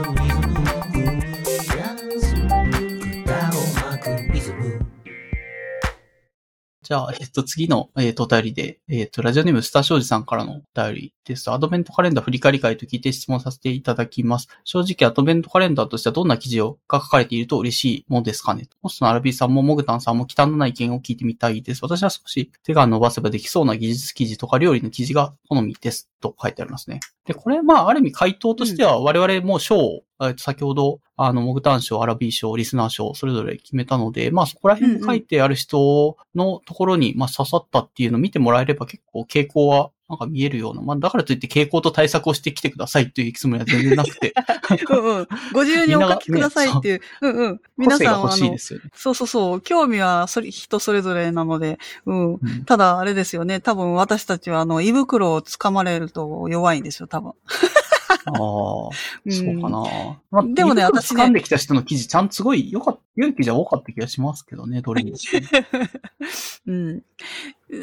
じゃあ、えっと、次の、えっと、お便りで、えっと、ラジオネームスター庄司さんからのお便りです。アドベントカレンダー振り返り会と聞いて質問させていただきます。正直、アドベントカレンダーとしてはどんな記事をが書かれていると嬉しいものですかねホストのアラビーさんもモグタンさんも忌憚のない意見を聞いてみたいです。私は少し手が伸ばせばできそうな技術記事とか料理の記事が好みです。と書いてありますね。で、これ、まあ、ある意味回答としては、我々も賞を、えっと先ほど、あの、モグタン賞、アラビー賞、リスナー賞、それぞれ決めたので、まあ、そこら辺に書いてある人のところに、まあ、刺さったっていうのを見てもらえれば結構傾向は、なんか見えるような。まあ、だからといって傾向と対策をしてきてくださいというつもりは全然なくて、うんうん。ご自由にお書きくださいっていう。うんうん。個皆さん欲しいですよね。そうそうそう。興味はそれ人それぞれなので、うん。うんただ、あれですよね。多分私たちは、あの、胃袋を掴まれると弱いんですよ、多分。ああ、そうかな。まあ、でもね私ね掴んできた人の記事、ちゃんとすごい良かった、良い記事は多かった気がしますけどね、どれにしても。うん。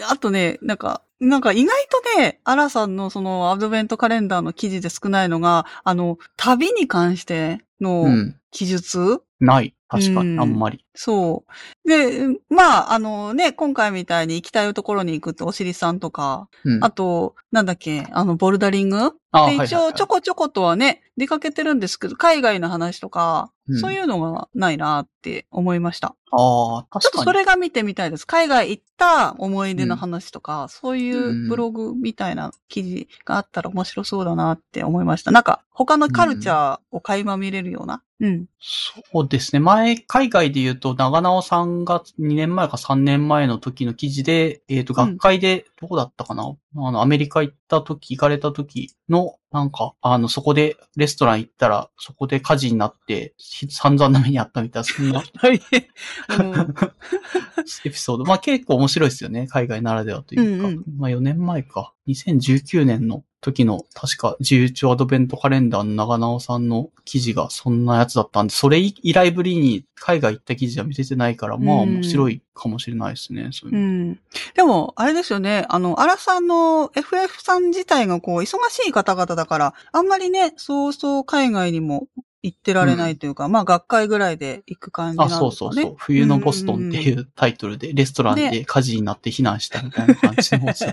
あとね、なんか、なんか意外とね、アラさんのそのアドベントカレンダーの記事で少ないのが、あの、旅に関してのうん。記述、ない。確かに、うんあんまり。そう。で、まあ、あのね、今回みたいに行きたいところに行くっておしりさんとか、うん。あと、なんだっけ、あの、ボルダリング？あで、一応ちょこちょことはね、出かけてるんですけど、海外の話とか、うんそういうのがないなって思いました。ああ、ちょっと。それが見てみたいです。海外行った思い出の話とか、そういうブログみたいな記事があったら面白そうだなって思いました。なんか、他のカルチャーを垣間見れるような？うん。そうですね。前、海外で言うと、長直さんが2年前か3年前の時の記事で、えっ、と、学会で、どこだったかな、あの、アメリカ行った時、行かれた時の、なんか、あの、そこでレストラン行ったら、そこで火事になって、ひ散々な目にあったみたいな、そんな エピソード。まあ結構面白いですよね。海外ならではというか。うんうんまあ4年前か。2019年の時の、確か自由帳アドベントカレンダーの長直さんの記事がそんなやつだったんで、それ以来ぶりに海外行った記事は見せてないから、まあうん面白いかもしれないですね。そういううん。でも、あれですよね。あの、アラさんの FF さん自体がこう、忙しい方々だから、あんまりね、そうそう海外にも行ってられないというか、まあ、学会ぐらいで行く感じなんあ、ですかね。そうそうそう。冬のボストンっていうタイトルで、レストランで火事になって避難したみたいな感じのやつ。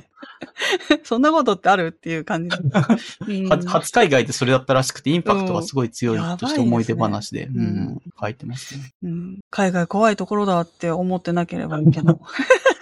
そんなことってあるっていう感じ。うん初初海外でそれだったらしくて、インパクトがすごい強いとしてうん思い出話で、やばいですねうん、書いてますね。うん海外怖いところだって思ってなければいいけど。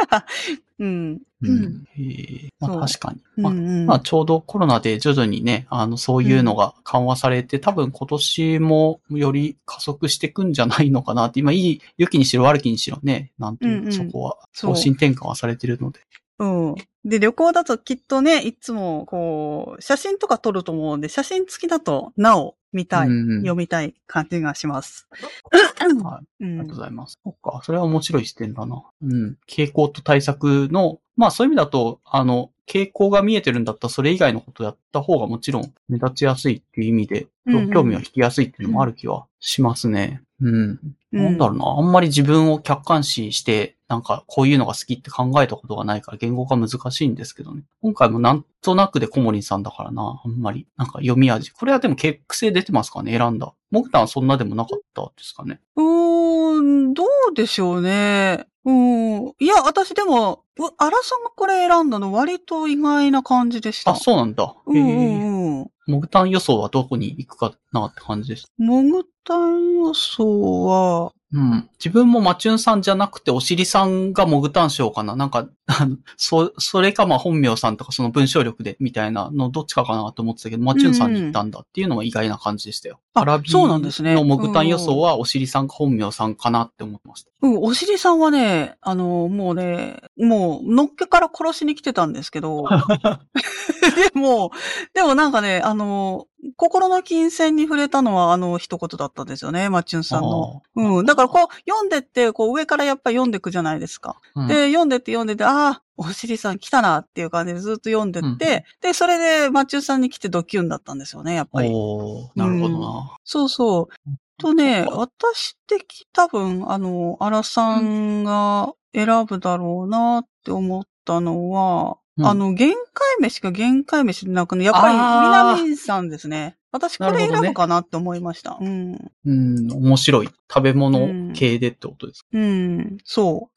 うん。ううんえまあ確かに。うんまあうんまあちょうどコロナで徐々にね、あの、そういうのが緩和されて、多分今年もより加速していくんじゃないのかなって、今いい、良きにしろ悪きにしろね、なんていう、うんうんそこはそう方針転換はされてるので。うん。で、旅行だときっとね、いつも、こう、写真とか撮ると思うんで、写真付きだと、なお、見たい、うんうん読みたい感じがします。はい。うありがとうごん。ざいます。そっか。それは面白い視点だな。うん。傾向と対策の、まあそういう意味だと、あの、傾向が見えてるんだったらそれ以外のことをやった方がもちろん目立ちやすいっていう意味で、うんうん興味を引きやすいっていうのもある気はしますね。うん。うんなんだろうな。あんまり自分を客観視して、なんかこういうのが好きって考えたことがないから言語化難しいんですけどね。今回もなんとなくでコモリンさんだからな。あんまり、なんか読み味。これはでも結癖出てますかね？選んだ。モグタンはそんなでもなかったですかね？うーん、どうでしょうね。うん。いや、私でも、うアラさんがこれ選んだの割と意外な感じでした。あ、そうなんだ。へうんうえ。んうん。モグタン予想はどこに行くかなって感じです。モグ予想は、うん。自分もマチュンさんじゃなくて、おしりさんがモグタン賞かな。なんか、あのそ、それかまあ本名さんとかその文章力でみたいなのどっちかかなと思ってたけど、マチュンさんに行ったんだっていうのは意外な感じでしたよ。ラビそうなんですねのモグタン予想はおしりさんか本名さんかなって思ってました。うん、おしりさんはね、あの、もうね、もう、のっけから殺しに来てたんですけど、でも、でもなんかね、あの、心の金銭に触れたのはあの一言だったんですよね、マッチュンさんの。うん。だからこう、読んでって、こう上からやっぱり読んでいくじゃないですか。うんで、読んでって読んでって、ああ、おしりさん来たなっていう感じでずっと読んでって、うんで、それでマッチュンさんに来てドキュンだったんですよね、やっぱり。おーなるほどな。そうそう。とね、私的多分、あの、アラさんが選ぶだろうなって思ったのは、うんあの、限界飯か限界飯でなくね、やっぱり南さんですね。私これ選ぶかなって思いました。うん。うん、面白い。食べ物系でってことですか？うん。そうんう。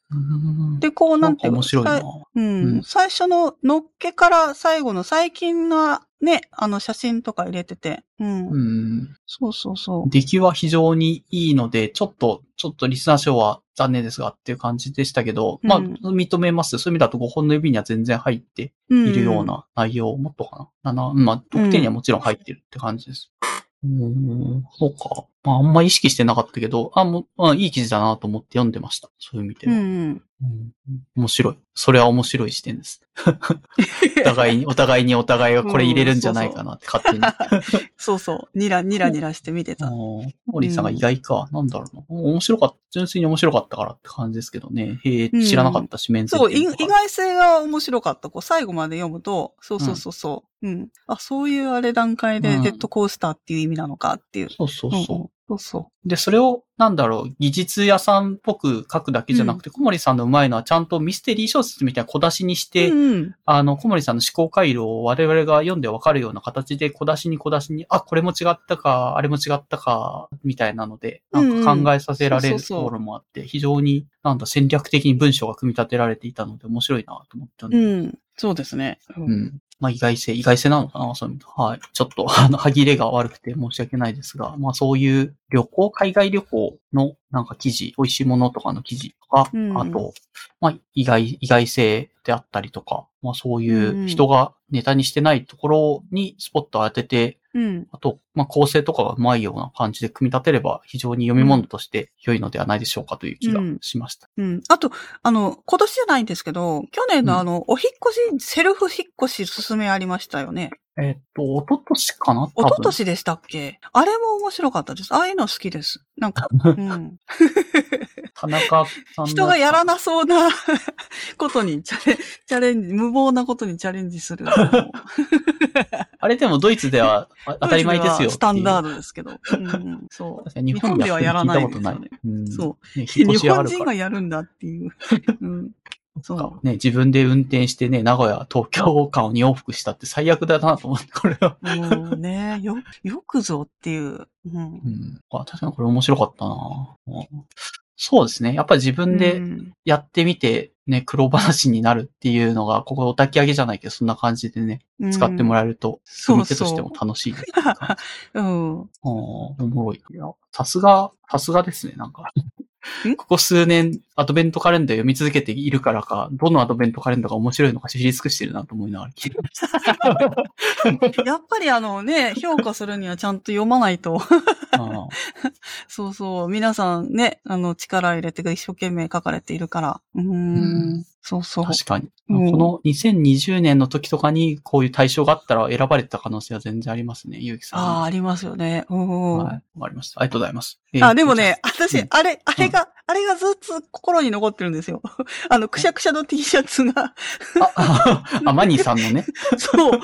で、こうなんていう面白いなさ。うん、うん最初ののっけから最後の最近のね、あの写真とか入れてて。うん。うん。そうそうそう。出来は非常にいいので、ちょっと、ちょっとリスナー賞は残念ですがっていう感じでしたけど、まあ、うん認めます。そういう意味だと5本の指には全然入っているような内容、もっとかな。なまあ、得点にはもちろん入ってるって感じです。うーん、そうか。まあ、あんま意識してなかったけど、あ、もう、まあ、いい記事だなと思って読んでました。そういう意味では。うん。うん面白い。それは面白い視点です。お互いに、お互いにお互いがこれ入れるんじゃないかなって勝手に。そうそう。ニラ、ニラニラして見てた。おー森さんが意外か。なんだろうな。面白かった。純粋に面白かったからって感じですけどね。へえ、うん知らなかったし、面接そう、い意点とか外性が面白かった。こう、最後まで読むと、そうそうそうそう。うん。あ、そういうあれ段階でうんジェットコースターっていう意味なのかっていう。そうそうそう。んんそうそう。で、それを、なんだろう、技術屋さんっぽく書くだけじゃなくて、小森さんのうまいのはちゃんとミステリー小説みたいな小出しにして、うんうん、あの、小森さんの思考回路を我々が読んでわかるような形で小出しに小出しに、あ、これも違ったか、あれも違ったか、みたいなので、なんか考えさせられるところもあって、非常に、なんだ、戦略的に文章が組み立てられていたので面白いなと思ったんでうん。そうですね。ううん。まあ意外性、意外性なのかなそういうはい。ちょっと、あの、歯切れが悪くて申し訳ないですが、まあそういう旅行、海外旅行のなんか記事、美味しいものとかの記事とか、うんあと、まあ意外、意外性であったりとか、まあそういう人がネタにしてないところにスポットを当てて、うん。あと、まあ構成とかがうまいような感じで組み立てれば非常に読み物として良いのではないでしょうかという気がしました。うん。あと、あの、今年じゃないんですけど、去年のあの、お引っ越し、セルフ引っ越し進めありましたよね。えっと、一昨年かな一昨年でしたっけ？あれも面白かったです。ああいうの好きです。なんか、うん。田中さんの人がやらなそうな ことにチャレチャレンジ、無謀なことにチャレンジする。あれでもドイツではあ当たり前ですよ。スタンダードですけど。うん、そう。日本ではやらないそう。日。本人がやるんだっていう。うん、そね、自分で運転してね、名古屋、東京間を2往復したって最悪だなと思って、これは。う。もうね、よ、よくぞっていう。うんうん。あ確かにこれ面白かったなうんそうですね。やっぱり自分うでんやってみて、ね、黒話になるっていうのが、ここお焚き上げじゃないけど、そんな感じでね、使ってもらえると、組み手としても楽しいです。うん。おもろい。いや、さすが、さすがですね、なんかん。ここ数年、アドベントカレンダー読み続けているからか、どのアドベントカレンダーが面白いのか知り尽くしてるなと思いながら聞いてました。やっぱりあのね、評価するにはちゃんと読まないと。そうそう。皆さんね、あの、力入れて一生懸命書かれているから。うーん。そうそう。確かに。うんこの2020年の時とかにこういう対象があったら選ばれてた可能性は全然ありますね、ゆうきさん。ああ、ありますよね。うん。はい。わかりました。ありがとうございます。えーあ、でもね、私、うんあれ、あれが、あれがずっと心に残ってるんですよ。あの、くしゃくしゃの T シャツが、あ、あ、あマニーさんのね。そう。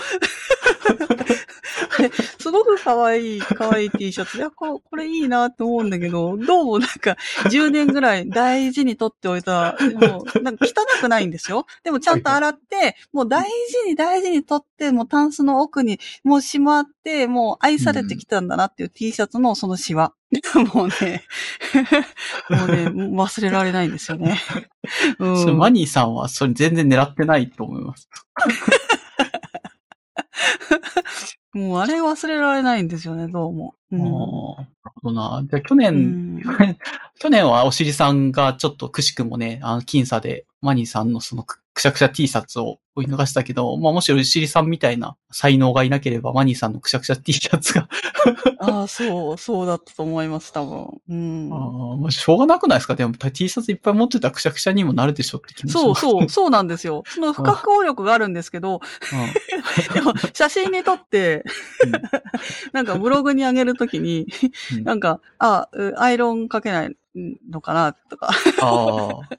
すごく可愛い、可愛い T シャツ。いや、ここれいいなと思うんだけど、どうもなんか、10年ぐらい大事に取っておいた、もう、なんか汚くないんですよ。でもちゃんと洗って、もう大事に大事に取って、もうタンスの奥にもうしまって、もう愛されてきたんだなっていう T シャツのそのシワ。もうね、もうね、忘れられないんですよね。うんマニーさんはそれ全然狙ってないと思います。もうあれ忘れられないんですよね、どうも。うんなるほどな。じゃあ去う年、ん去年はおしりさんがちょっとくしくもね、あの、僅差でマニーさんのそのくくしゃくしゃ T シャツを追い逃したけど、まあもしおしりさんみたいな才能がいなければマニーさんのくしゃくしゃ T シャツが、ああ、そう、そうだったと思います、多分。うん。あーまあしょうがなくないですか？でも T シャツいっぱい持ってたらくしゃくしゃにもなるでしょって気持ちそうそう、う。そうなんですよ。その不可抗力があるんですけど、でも写真に撮って、なんかブログに上げるときに、うんなんか、あ、うアイロンかけないのかなとか。ああ。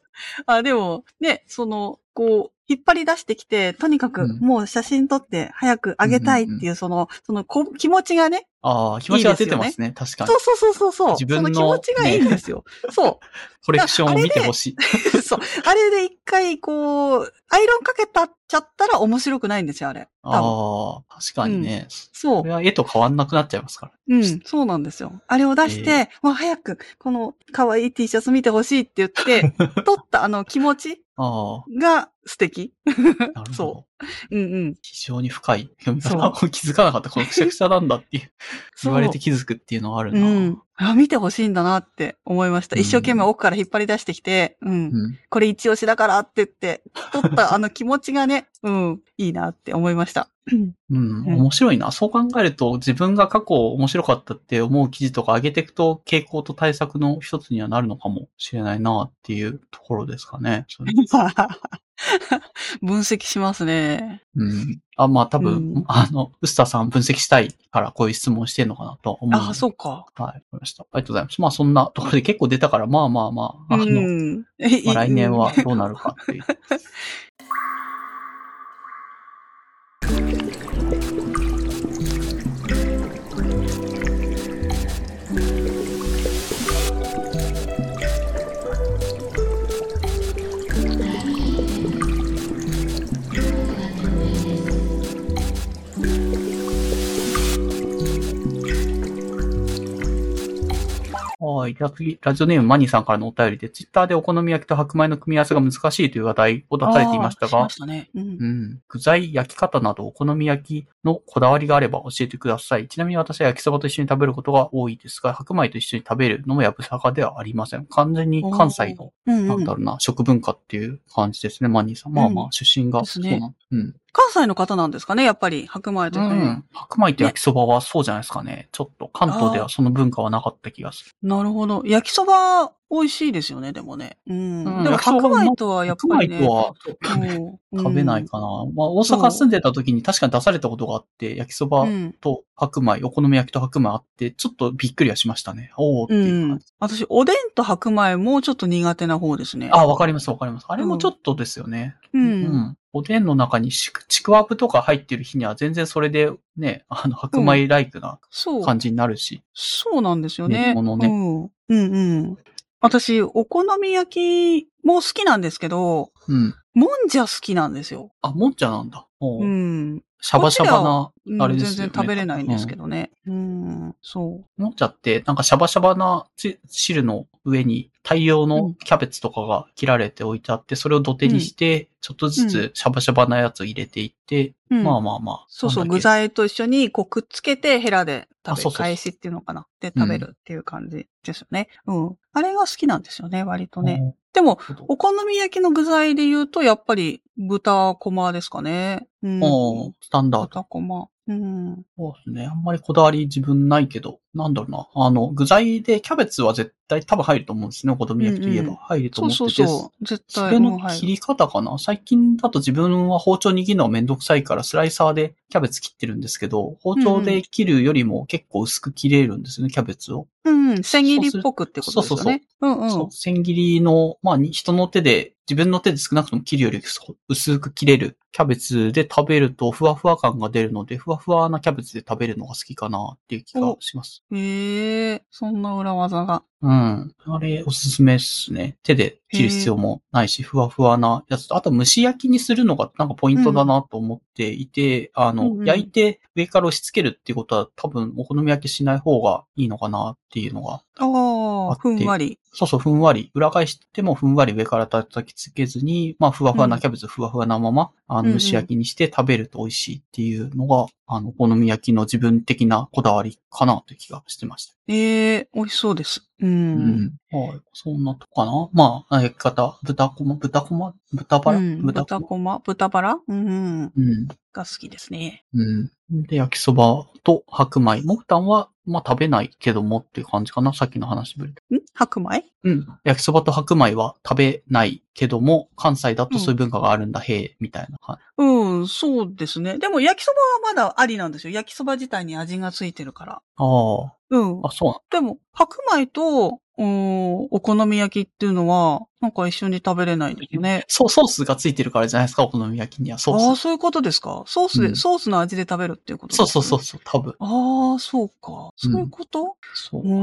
あ、でも、ね、その、こう、引っ張り出してきて、とにかくうんもう写真撮って早く上げたいっていう、その、そのこ気持ちがね、ああ、気持ちが出てますね。確かにそ。うそうそうそうそう。自分のその気持ちがいいんですよ。そコレクションを見てほしい。う。そう。あれで一回、こう、アイロンかけたっちゃったら面白くないんですよ、あれ。ああ、確かにね。そうそれ。は絵と変わんなくなっちゃいますから。うん、そうなんですよ。あれを出して、もう早く、この可愛い T シャツ見てほしいって言って、撮ったあの気持ちあが素敵。あ、なるほどそ。うんうん。非常に深い。気づかなかった。このくしゃくしゃなんだっていう。言われて気づくっていうのがあるな。うん。あ、見てほしいんだなって思いました。うん一生懸命奥から引っ張り出してきて、うん。うんこれ一押しだからって言って、撮った あの気持ちがね、うん、いいなって思いました。うん、面白いな。そう考えると、自分が過去面白かったって思う記事とか上げていくと、傾向と対策の一つにはなるのかもしれないなっていうところですかね。分析しますね。うん。あ、まあ多分、うんあの、ウスターさん分析したいからこういう質問してるのかなと思う。あ、そうか。はい、した。ありがとうございます。まあそんなところで結構出たから、まあまあまあ、あの、うん。まあ、来年はどうなるかっていう。はい。じゃあ次、ラジオネームマニーさんからのお便りで、ツイッターでお好み焼きと白米の組み合わせが難しいという話題を出されていましたがあーしま、したね。うんうん。具材、焼き方などお好み焼きのこだわりがあれば教えてください。ちなみに私は焼きそばと一緒に食べることが多いですが、白米と一緒に食べるのもやぶさかではありません。完全に関西の、なんだろうな、食文化っていう感じですね、マニーさん。まあまあ、うん出身がそうなん。うん。関西の方なんですかね、やっぱり白米と。うん。白米と焼きそばはそうじゃないですかね。ちょっと関東ではその文化はなかった気がする。なるほど。焼きそば美味しいですよね、でもね。うん。うんでも白米とはやっ白ぱりね。米とはうん食べないかな。まあ、大阪住んでた時に確かに出されたことがあって、焼きそばうん。と白米、お好み焼きと白米あって、ちょっとびっくりはしましたね。おーってういう感んじ。。私、おでんと白米もうちょっと苦手な方ですね。あ、わかりますわかります。あれもちょっとですよね。う。うんん。おでんの中にちくわぶとか入ってる日には全然それでね、あの、白米ライクなそう。感じになるし。そうなんですよね。練り物ねうん。うんうん。私、お好み焼きも好きなんですけど、うん。もんじゃ好きなんですよ。あ、もんじゃなんだ。おーうん。シャバシャバな、うんあれですよね。全然食べれないんですけどね。うん。そう。もんじゃって、なんかシャバシャバなち汁の上に大量うのんキャベツとかが切られて置いてあって、それを土手にして、ちょっとずつシャバシャバなやつを入れていって、うんまあまあまあ。そうそう、具材と一緒にこうくっつけてヘラで食べう返しっていうのかな？で食べるっていう感じですよね。うん。あれが好きなんですよね、割とね。でも。お好み焼きの具材で言うと、やっぱり豚こまですかね。うん。スタンダード。豚こま。うん。そうですね。あんまりこだわり自分ないけど、なんだろうな。あの、具材でキャベツは絶対多分入ると思うんですね。お好み焼きといえうんうんば入るとそう思ってて。そうそう。絶対。それの切り方かな、最近だと自分は包丁握るのはめんどくさいからスライサーでキャベツ切ってるんですけど、包丁で切るよりも結構薄く切れるんですよね、キャベツを。うんうん。千切りっぽくってことですよね。うんうん。そう千切りの、まあ、に人の手で、自分の手で少なくとも切るより薄く切れるキャベツで食べるとふわふわ感が出るので、ふわふわなキャベツで食べるのが好きかなっていう気がします。へえ、そんな裏技が。うん。あれ、おすすめっすね。手で切る必要もないし、ふわふわなやつと、あと蒸し焼きにするのがなんかポイントだなと思っていて、あの、うんうん焼いて上から押し付けるっていうことは多分お好み焼きしない方がいいのかなっていうのがあってふんわり。そうそう、ふんわり、裏返してもふんわり上から叩きつけずに、まあ、ふわふわなうんキャベツ、ふわふわなまま、あの、うんうん蒸し焼きにして食べると美味しいっていうのが、あの、お好み焼きの自分的なこだわりかなという気がしてました。ええ美味しそうです。う。うんはい。そんなとこかな？まあ、焼き方、豚こま、豚こま、豚バラ、うん豚こま？豚バラ？うん。ま。うん。が好きですね。うん。で、焼きそばと白米。木炭は、まあ食べないけどもっていう感じかな。さっきの話ぶりで。ん？白米？うん。焼きそばと白米は食べないけども、関西だとそういう文化があるんだ、へえ、みたいな感じ。うん、そうですね。でも焼きそばはまだありなんですよ。焼きそば自体に味がついてるから。ああ。うん。あ、そうなんでも、白米と、うんお好み焼きっていうのは、なんか一緒に食べれないですよね。そう、ソースがついてるからじゃないですか、お好み焼きには。ソああ、ース。そういうことですか？ソースで、うんソースの味で食べるっていうことそうそうそうう。そう、多分。ああ、そうか。そういうこと、そううー。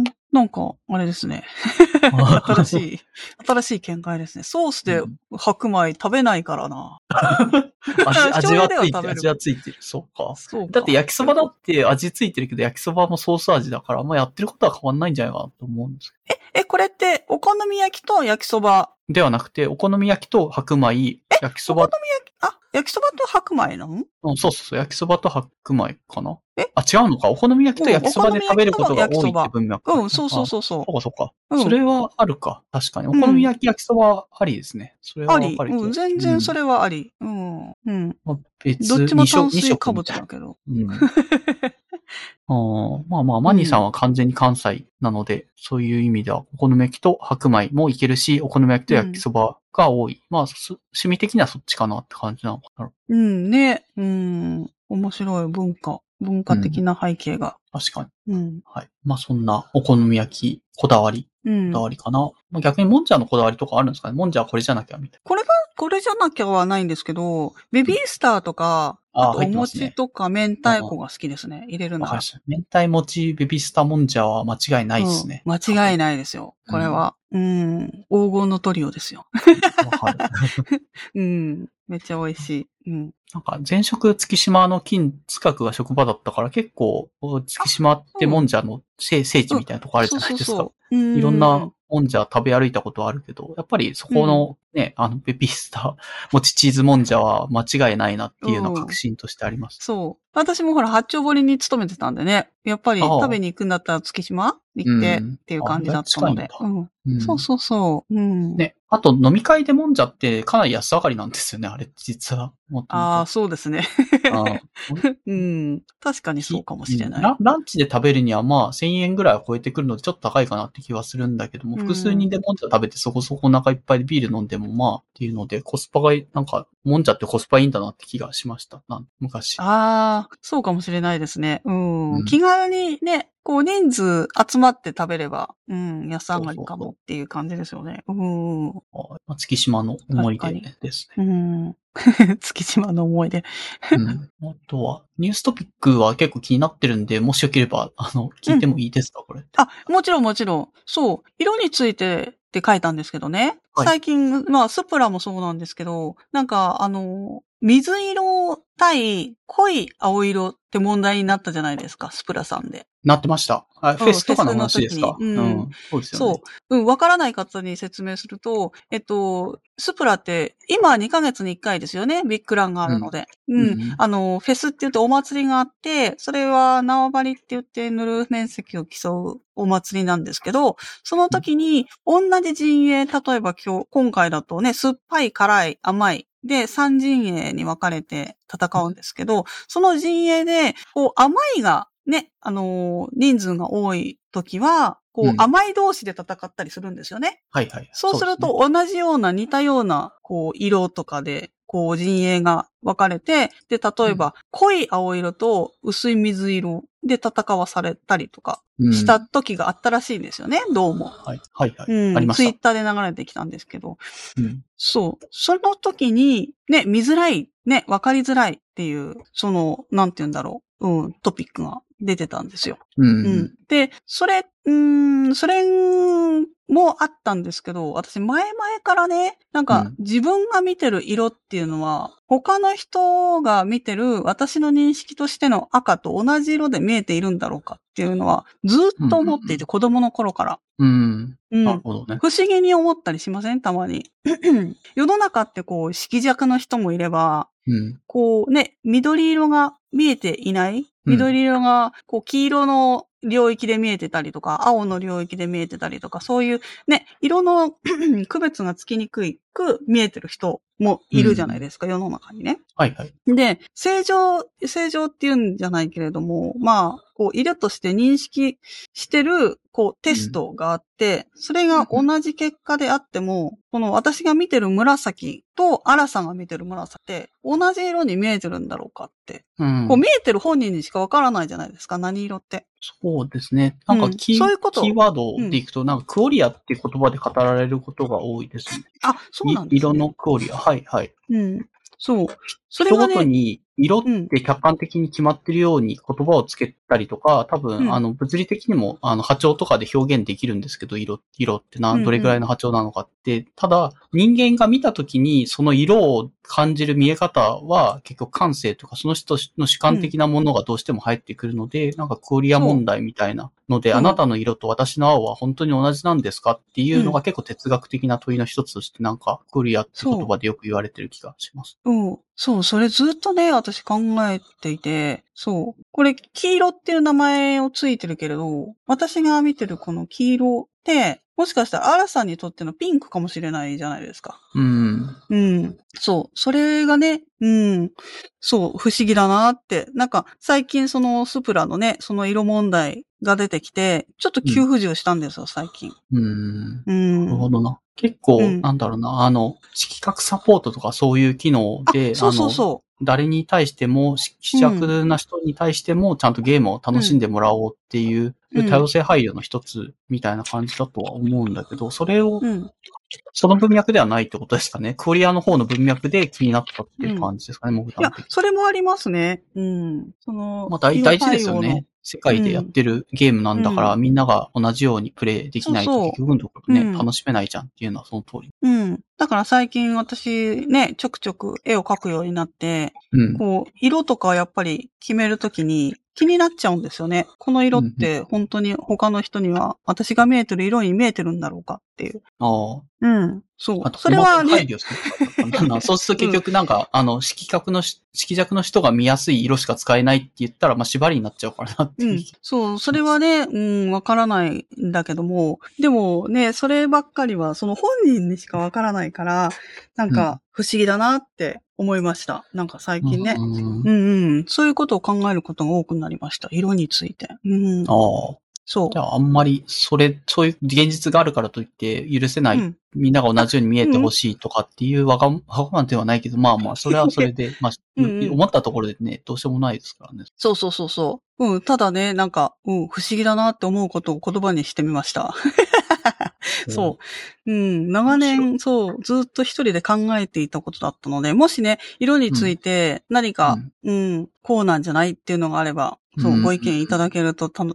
ん。なんか、あれですね。新しい、新しい見解ですね。ソースでうん白米食べないからな。味、味はついてる、味はついてる。そうか。そうか。だって焼きそばだって味ついてるけど、焼きそばもソース味だから、まあやってることは変わんないんじゃないかなと思うんですけえ、これって、お好み焼きと焼きそば？ど。ではなくて、お好み焼きと白米、焼きそばお好、み焼き、あ、焼きそばと白米なのうん、そうそうそう、焼きそばと白米かなえ？あ、違うのか。お好み焼きと焼きそばで食べることが多いって文脈。うん、そうそうそうそそうかそうか。う。うん、それはあるか。確かに。お好み焼き、焼きそばありですね。それはあり。わかる気がうん、全然それはあり。うん。うん。まあ、別どっちも二色炭水化物だけど。うん。あーまあまあ、マニーさんは完全に関西なので、そういう意味では、お好み焼きと白米もいけるし、お好み焼きと焼きそばが多い。まあ、す趣味的にはそっちかなって感じなのかな。うん、ね。うん。面白い文化。文化的な背景が。確かに。うん。はい。まあそんなお好み焼き、こだわり、うんこだ。わりかな。まあ、逆にもんじゃのこだわりとかあるんですかねもんじゃはこれじゃなきゃみたいこれが、これじゃなきゃはないんですけど、ベビースターとか、ああとお餅とか明太子が好きですね。入れるな。のが。明太餅、ベビースターもんじゃは間違いないですね。うん間違いないですよ。これは。うん。黄金のトリオですよ。うん。めっちゃ美味しい。うん。なんか前職月島の近近くが職場だったから結構、月島ってもんじゃの聖聖地みたいなとこあるじゃないですか。そうそうそう。うんいろんなもんじゃ食べ歩いたことはあるけど、やっぱりそこのね、あのベビースター、もちチーズもんじゃは間違いないなっていうのが確信としてあります。そう。私もほら、八丁堀に勤めてたんでね。やっぱり食べに行くんだったら月島行ってうんっていう感じだったので。あうん。うんそうそうそう。うん。ね。あと飲み会でもんじゃってかなり安上がりなんですよね、あれ実は。ああ、そうですね。うん。確かにそうかもしれない。うんラランチで食べるにはまあ1000円ぐらいは超えてくるのでちょっと高いかなって気はするんだけども、うん複数人でもんじゃ食べてそこそこお腹いっぱいでビール飲んでもまあっていうのでコスパが、なんかもんじゃってコスパいいんだなって気がしました。なん昔。ああ、そうかもしれないですね。うん。うん気軽にね、こう人数集まって食べれば、うん、安上がりかそうそうそうもっていう感じですよね。うん。まあ月島の思い出ですね。うん。月島の思い出。うん、あとは、ニューストピックは結構気になってるんで、もしよければ、あの、聞いてもいいですか、これ。あ、もちろんもちろん。そう。色についてって書いたんですけどね。はい最近、まあ、スプラもそうなんですけど、なんか、あの、水色対濃い青色って問題になったじゃないですか、スプラさんで。なってました。あフェスとかの話ですか？フェスの時にうんそうですよね。そう。うん、わからない方に説明すると、えっと、スプラって、今2ヶ月に1回ですよね、ビッグランがあるので。うん。うんあの、フェスって言ってお祭りがあって、それは縄張りって言って塗る面積を競うお祭りなんですけど、その時に同じ陣営、例えば今日、今回だとね、酸っぱい、辛い、甘い、で、三陣営に分かれて戦うんですけど、その陣営で、こう、甘いが、ね、あのー人数が多い時は、こう、うん甘い同士で戦ったりするんですよね。はいはい。そうすると、同じような似たような、こう、色とかで、こう、陣営が分かれて、で、例えば、濃い青色と薄い水色で戦わされたりとかうんした時があったらしいんですよね、どうも。はい、はい、はい。うん。ありましツイッターで流れてきたんですけど。た。うん。そう。その時に、ね、見づらい、ね、分かりづらいっていう、その、なんて言うんだろう。うん、トピックが出てたんですよ。うん。うん。で、それ、うーん、それもあったんですけど、私前々からね、なんかうん自分が見てる色っていうのは、他の人が見てる私の認識としての赤と同じ色で見えているんだろうかっていうのは、ずっと思っていて、子供の頃から。うん。うん。なるほどね。不思議に思ったりしません？たまに。世の中ってこう、色弱の人もいれば、うん。こうね、緑色が見えていない？うん緑色が、こう、黄色の領域で見えてたりとか、青の領域で見えてたりとか、そういうね、色の 区別がつきにくいく見えてる人もいるじゃないですか、世の中にね。はいはい。で、正常、正常っていうんじゃないけれども、まあ、こう、色として認識してる、こう、テストがあって、それが同じ結果であっても、この私が見てる紫と、アラさんが見てる紫って、同じ色に見えてるんだろうかって。うんこう、見えてる本人にしかわからないじゃないですか、何色って。そうですね。なんかうんキー、そういうことキーワードでいくと、なんかクオリアっていう言葉で語られることが多いですね。あ、そうなんです、ね。い色のクオリア。はいはい。うん。そう。それ人ごとに色って客観的に決まってるように言葉をつけたりとか、多分、うん。あの、物理的にも、あの、波長とかで表現できるんですけど、色、色ってな、うんうん。どれぐらいの波長なのかって、ただ、人間が見たときに、その色を感じる見え方は、結局感性とか、その人の主観的なものがどうしても入ってくるので、なんかクオリア問題みたいなので、あなたの色と私の青は本当に同じなんですかっていうのが結構哲学的な問いの一つとして、なんか、クオリアって言葉でよく言われてる気がします。うん。そう、それずっとね、私考えていて、そう。これ、黄色っていう名前をついてるけれど、私が見てるこの黄色、もしかしたらアラさんにとってのピンクかもしれないじゃないですか。うん。うん。そう。それがね、うん。そう、不思議だなって。なんか、最近そのスプラのね、その色問題が出てきて、ちょっと急浮上したんですよ、最近。うん。うん。なるほどな。結構、うんなんだろうな、あの、色覚サポートとかそういう機能で、あそうそうそ誰に対しても、し希弱な人に対しても、ちゃんとゲームを楽しんでもらおうっていう、うん多様性配慮の一つみたいな感じだとは思うんだけど、それをう。、うん。その文脈ではないってことですかね。クオリアの方の文脈で気になったっていう感じですかね、モグいやそれもありますね。うん。その、まあ大大事ですよね。世界でやってるゲームなんだから、うんみんなが同じようにプレイできないと結局のところね、うん楽しめないじゃんっていうのはその通り。うん。だから最近私ね、ちょくちょく絵を描くようになって、うん。こう、色とかやっぱり決めるときに気になっちゃうんですよね。この色って本当に他の人には私が見えてる色に見えてるんだろうかっていう。ああ。うん。そうあ。とそれはね、そうすると結局なんか、あの、色覚のし、色弱の人が見やすい色しか使えないって言ったら、まあ、縛りになっちゃうからなっていう。うん。そう、それはね、うん、わからないんだけども、でもね、そればっかりはその本人にしかわからないから、なんか不思議だなって思いました。なんか最近ね。うんうんうん。そういうことを考えることが多くなりました。色について。うん。ああ。そうじゃ。あ、あんまり、それ、そういう現実があるからといって、許せない、うんみんなが同じように見えてほしいとかっていうわが、わがままではないけど、まあまあ、それはそれで、まあ、うんうん思ったところでね、どうしようもないですからね。そうそうそうそう。うん。ただね、なんか、うん、不思議だなって思うことを言葉にしてみました。そう。うん。長年、そう、ずっと一人で考えていたことだったので、もしね、色について何か、うん、こうなんじゃないっていうのがあれば、そうう、んご意見いただけるとたの、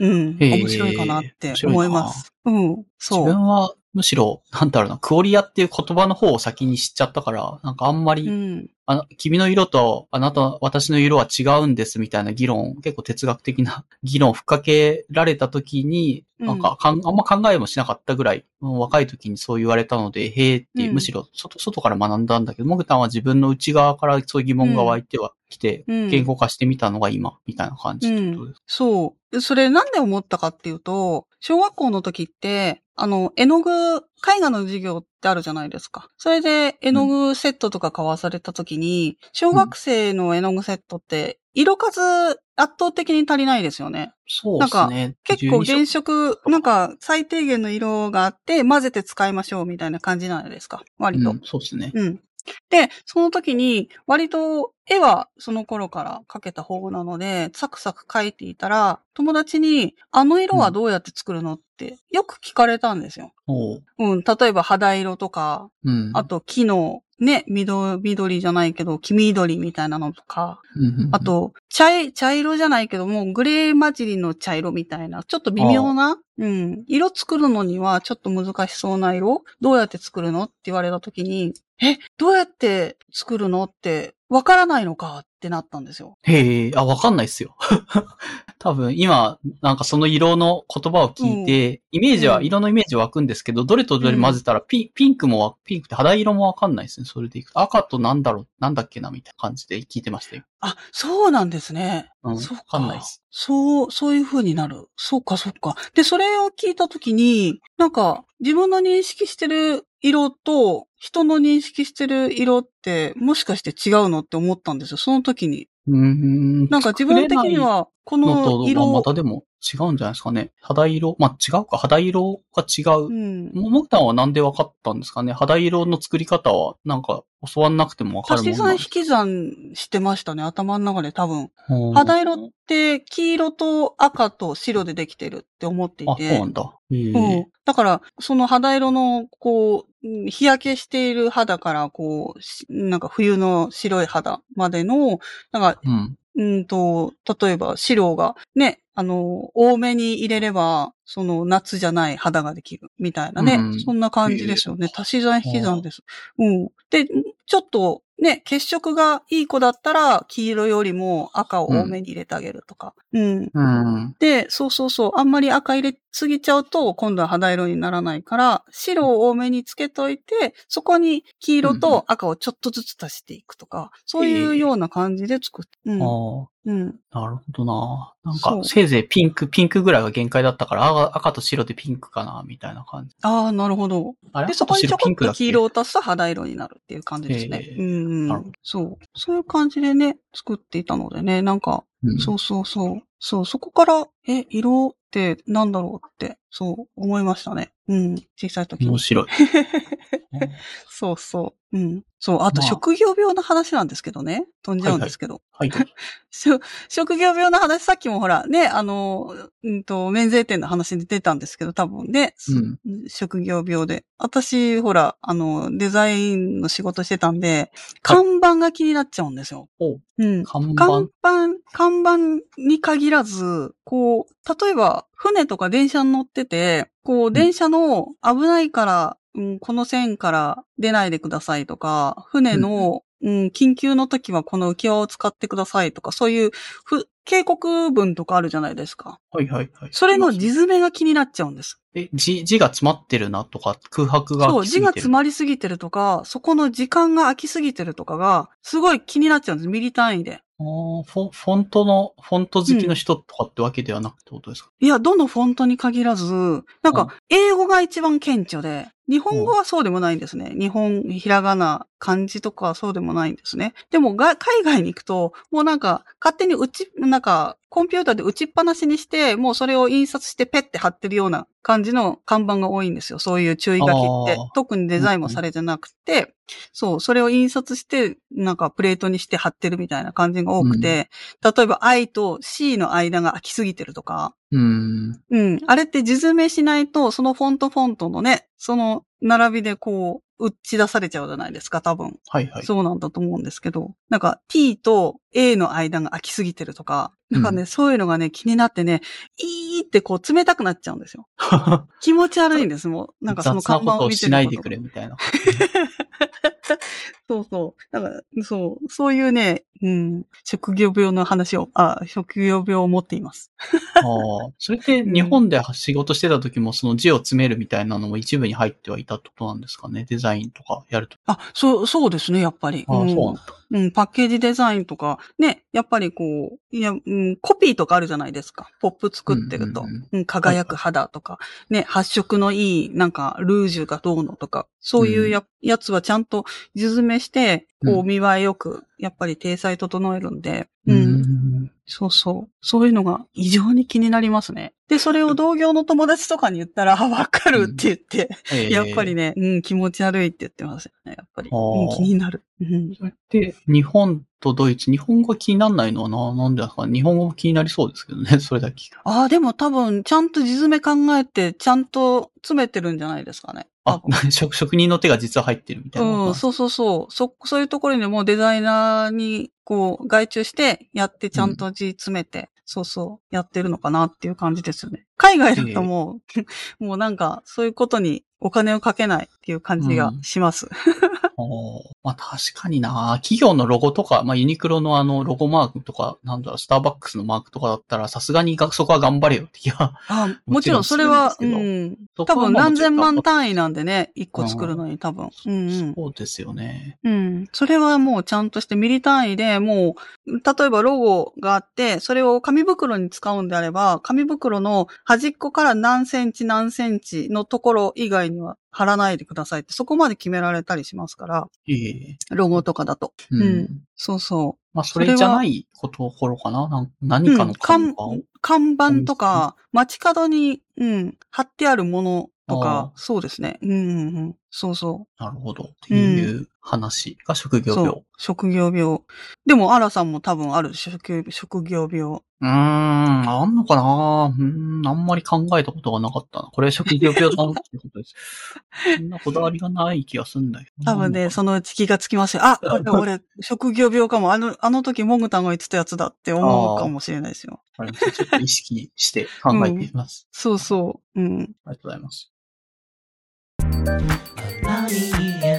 うん、面白いかなって思います。うん。自そう。分は、むしろ、なんだろうな、クオリアっていう言葉の方を先に知っちゃったから、なんかあんまり、うん。あの、君の色とあなた、私の色は違うんですみたいな議論、結構哲学的な議論をふっかけられた時に、うんなんかかん、あんま考えもしなかったぐらい、うん若い時にそう言われたので、へーってむしろ外、外から学んだんだけど、モグタンは自分の内側からそういう疑問が湧いてはきて、うん言語化してみたのが今、みたいな感じってことです。そう。それなんで思ったかっていうと、小学校の時って、あの、絵の具、絵画の授業ってあるじゃないですか。それで絵の具セットとか買わされた時に、小学生の絵の具セットって、色数圧倒的に足りないですよね。そうですね。結構12色原色、なんか最低限の色があって混ぜて使いましょうみたいな感じなんですか。割と。うん、そうですね。うん。で、その時に、割と絵はその頃から描けた方なので、サクサク描いていたら、友達に、あの色はどうやって作るのって、よく聞かれたんですよ。おううん、例えば肌色とか、うん。あと木のね、緑、緑じゃないけど、黄緑みたいなのとか、あ、と、茶い、茶色じゃないけども、グレー混じりの茶色みたいな、ちょっと微妙な、うん、色作るのにはちょっと難しそうな色どうやって作るのって言われた時に、え、どうやって作るのって、わからないのかってなったんですよ。へえ、あ、わかんないっすよ。多分、今、なんかその色の言葉を聞いて、イメージは、うん色のイメージ湧くんですけど、どれとどれ混ぜたらピン、ピンクもわ、ピンクって肌色もわかんないですね。それでいくと。赤となんだろう、なんだっけな、みたいな感じで聞いてましたよ。あ、そうなんですね。うん、そうわかんないです。そう、そういう風になる。そうか、そうか。で、それを聞いたときに、なんか、自分の認識してる色と、人の認識してる色って、もしかして違うのって思ったんですよ。その時に。うーん。なんか自分的には、この色またでも違うんじゃないですかね。肌色、まあ違うか、肌色が違う。うん。ももくたんはなんで分かったんですかね？肌色の作り方は、なんか、教わんなくても分かる足し算引もんなんですか？き算してましたね、頭の中で多分。うん肌色って黄色と赤と白でできてるって思っていあ、そうてな。んだ。うん。だから、その肌色の、こう、うん日焼けしている肌から、こうし、なんか冬の白い肌までの、なんか、うん。うんと、例えば資料がね、あの、多めに入れれば、その夏じゃない肌ができるみたいなね。うんそんな感じですよね。足し算引き算です。うん。で、ちょっとね、血色がいい子だったら、黄色よりも赤を多めに入れてあげるとか。うん。うん。で、そうそうそう。あんまり赤入れすぎちゃうと、今度は肌色にならないから、白を多めにつけといて、そこに黄色と赤をちょっとずつ足していくとか、そういうような感じで作って。うん。あうん。あ、なるほどな。なんか、せいぜいピンク、ピンクぐらいが限界だったから、赤赤と白でピンクかな、みたいな感じ。ああ、なるほど。あれ？で、そこにちょこっと黄色を。を足すと肌色になるっていう感じですねへ。ーうん。そう。そういう感じでね、作っていたのでね、なんか、うんそうそうそう。そう、そこから、え、色ってなんだろうって、そう思いましたね。うん。小さい時に。面白い。そうそう。うん。そう。あと、まあ職業病の話なんですけどね。飛んじゃうんですけど。はい。しょ職業病の話、さっきもほら、ね、あの、うんと、免税店の話で出たんですけど、多分ね、うん。職業病で。私、ほら、あの、デザインの仕事してたんで、看板が気になっちゃうんですよ。おうん。看。板、看板に限らず、こう、例えば、船とか電車に乗ってて、こう、電車の危ないから、うん、この線から出ないでくださいとか、船の、うん、緊急の時はこの浮き輪を使ってくださいとか、そういう、ふ、警告文とかあるじゃないですか。はいはいはい。それの字詰めが気になっちゃうんです。え、字、字が詰まってるなとか、空白がそう。字が詰まりすぎてるとか、そこの時間が空きすぎてるとかが、すごい気になっちゃうんです。ミリ単位で。フォフォントの、フォント好きの人とかってわけではなくてことですか、いや、どのフォントに限らず、なんうん。か、英語が一番顕著で、日本語はそうでもないんですね。日本、ひらがな、漢字とかはそうでもないんですね。でもが、海外に行くと、もうなんか、勝手に打ち、なんか、コンピューターで打ちっぱなしにして、もうそれを印刷してペッて貼ってるような感じの看板が多いんですよ。そういう注意書きって。特にデザインもされてなくて、そう、それを印刷して、なんかプレートにして貼ってるみたいな感じが多くて、例えば I と C の間が空きすぎてるとか、うーん。うん。あれって字詰めしないと、そのフォントフォントのね、その並びでこう、打ち出されちゃうじゃないですか、多分。はいはい。そうなんだと思うんですけど、なんか t と a の間が空きすぎてるとか、なんかね、うそういうのがね、気になってね、いーってこう冷たくなっちゃうんですよ。気持ち悪いんです、もう。なんかその看板をを見てるとしないでくれみたいな。そうそう。なんか、そう、そういうね、うん、職業病の話を、あ、職業病を持っています。ああ。それって日本で仕事してた時もその字を詰めるみたいなのも一部に入ってはいたってことなんですかね？デザインとかやると。あ、そう、そうですね、やっぱり。あそうなんだ。うん、パッケージデザインとか、ね、やっぱりこう、いや、うん、コピーとかあるじゃないですか。ポップ作ってると。ううんんうん輝く肌とか、ね、発色のいい、なんか、ルージュがどうのとか、そういうや,、やつはちゃんと字詰めして、こうう、見栄えよく、やっぱり体裁整えるんで、ううん、ん。そうそう。そういうのが異常に気になりますね。で、それを同業の友達とかに言ったら、あわかるって言って、ええやっぱりね、うん、気持ち悪いって言ってますよね、やっぱり。うん、気になる。うんそれって、日本とドイツ、日本語が気にならないのはな、なんでですか？ね日本語も気になりそうですけどね、それだけ。ああ、でも多分、ちゃんと字詰め考えて、ちゃんと詰めてるんじゃないですかね。多あ分。、職職人の手が実は入ってるみたいなうん。そうそうそう。そ、そういうところにもデザイナーに、こう、外注して、やってちゃんと字詰めて、そうそう、やってるのかなっていう感じですよね。海外だともう、もうなんか、そういうことにお金をかけないっていう感じがします。おーまあ確かにな企業のロゴとか、まあユニクロのあのロゴマークとか、なんだろう、スターバックスのマークとかだったら、さすがにがそこは頑張れよって気が。あ、もちろんそれは、うん。多分何千万単位なんでね、一個作るのに多分。うんうん。そうですよね。うん。それはもうちゃんとしてミリ単位でもう、例えばロゴがあって、それを紙袋に使うんであれば、紙袋の端っこから何センチ何センチのところ以外には貼らないでくださいって、そこまで決められたりしますから、ええロゴとかだと。うん。うんそうそまあそれじゃないこところかな？何かの看板、うん看看板とか、街角に、うん、貼ってあるものとあか、そうですね。うんうんうん。そうそう。なるほど。っていう話が職業病。そう。職業病。でも、アラさんも多分ある職業職業病。うーん、あんのかな？うーん、あんまり考えたことがなかったな。これ職業病だなってことです。そんなこだわりがない気がするんだけど。多分ね、そのうち気がつきますよ。あ、これ 俺、職業病かも。あの、あの時、モグタンが言ってたやつだって思うかもしれないですよ。ちょっと意識して考えてみます。そうそう。うん。ありがとうございます。何へ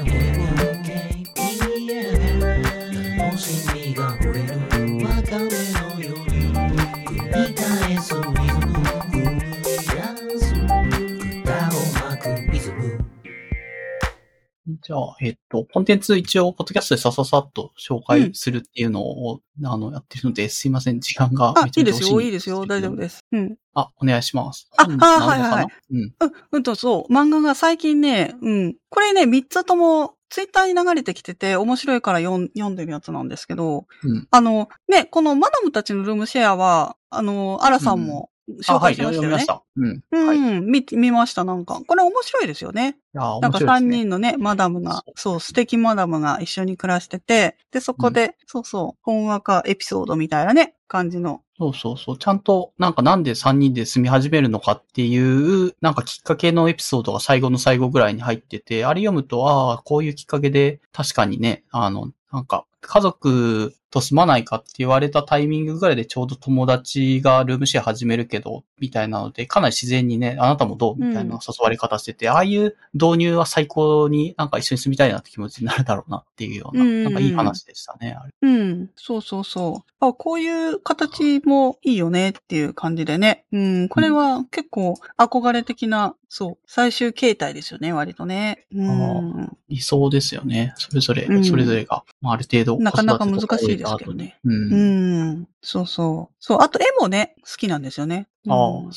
じゃあ、えっと、コンテンツ一応、ポッドキャストでさささっと紹介するっていうのを、あの、やってるので、すいません、時間があめ、ちゃめちゃ惜しいいいですよ、いいですよ、大丈夫です。うん。あ、お願いします。あ本あはいはいうん。うん、うんと、そう。漫画が最近ね、うん。これね、三つとも、ツイッターに流れてきてて、面白いから読ん読んでるやつなんですけど、うんあの、ね、このマダムたちのルームシェアは、あの、アラさんもあ、紹はい、介しましたよね。読みました。うん。うん、はい。い見、見ました、なんか。これ面白いですよね。や、なんか面白いですね。三人のね、マダムが、そう、素敵マダムが一緒に暮らしてて、で、そこで、そうそう、本話かエピソードみたいなね、感じの。そうそうそう。ちゃんと、なんかなんで3人で住み始めるのかっていう、なんかきっかけのエピソードが最後の最後ぐらいに入ってて、あれ読むと、ああ、こういうきっかけで、確かにね、あの、なんか、家族と住まないかって言われたタイミングぐらいでちょうど友達がルームシェア始めるけど、みたいなので、かなり自然にね、あなたもどう？みたいな誘われ方してて、ああいう導入は最高になんか一緒に住みたいなって気持ちになるだろうなっていうような、うんうんうんなんかいい話でしたね、あれ。うん、そうそうそう。あ、こういう形もいいよねっていう感じでね。うん、これは結構憧れ的な、そう、最終形態ですよね、割とね。うん。理想ですよね。それぞれ、うんそれぞれが、まあ、ある程度なかなか難しいですけどね。うん。うん、そうそう。そう、あと絵もね、好きなんですよね。うんああ、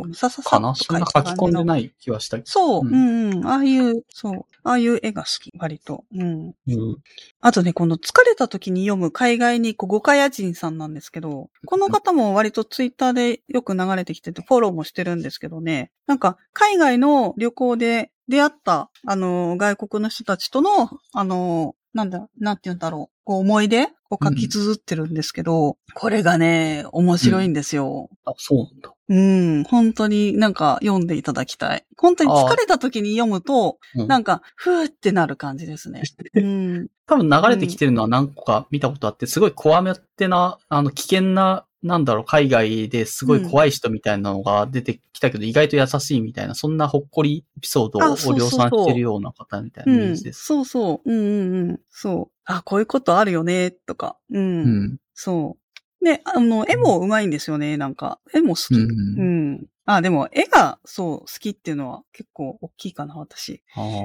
う、さささかなそんな書き込んでい。ない気はした。そう、ううんん、うん、ああいう、そう、ああいう絵が好き、割と。うん。うん。あとね、この疲れた時に読む海外に行く五カヤ人さんなんですけど、この方も割とツイッターでよく流れてきててフォローもしてるんですけどね、なんか海外の旅行で出会った、あの、外国の人たちとの、あの、なんだ、なんて言うんだろう、こう思い出を書き綴ってるんですけど、これがね、面白いんですよ。あ、そうなんだ。うん、本当になんか読んでいただきたい。本当に疲れた時に読むと、うんなんか、ふーってなる感じですね。うん。多分流れてきてるのは何個か見たことあって、すごい怖めってな、あの、危険な、なんだろう、海外ですごい怖い人みたいなのが出てきたけど、意外と優しいみたいな、そんなほっこりエピソードを量産してるような方みたいなイメージです。そうそう。うんうんうん。そう。あ、こういうことあるよね、とか。うん。うん。そう。で、あの、絵も上手いんですよね、なんか。絵も好き。ううんん。あ、でも、絵が、そう、好きっていうのは結構大きいかな、私。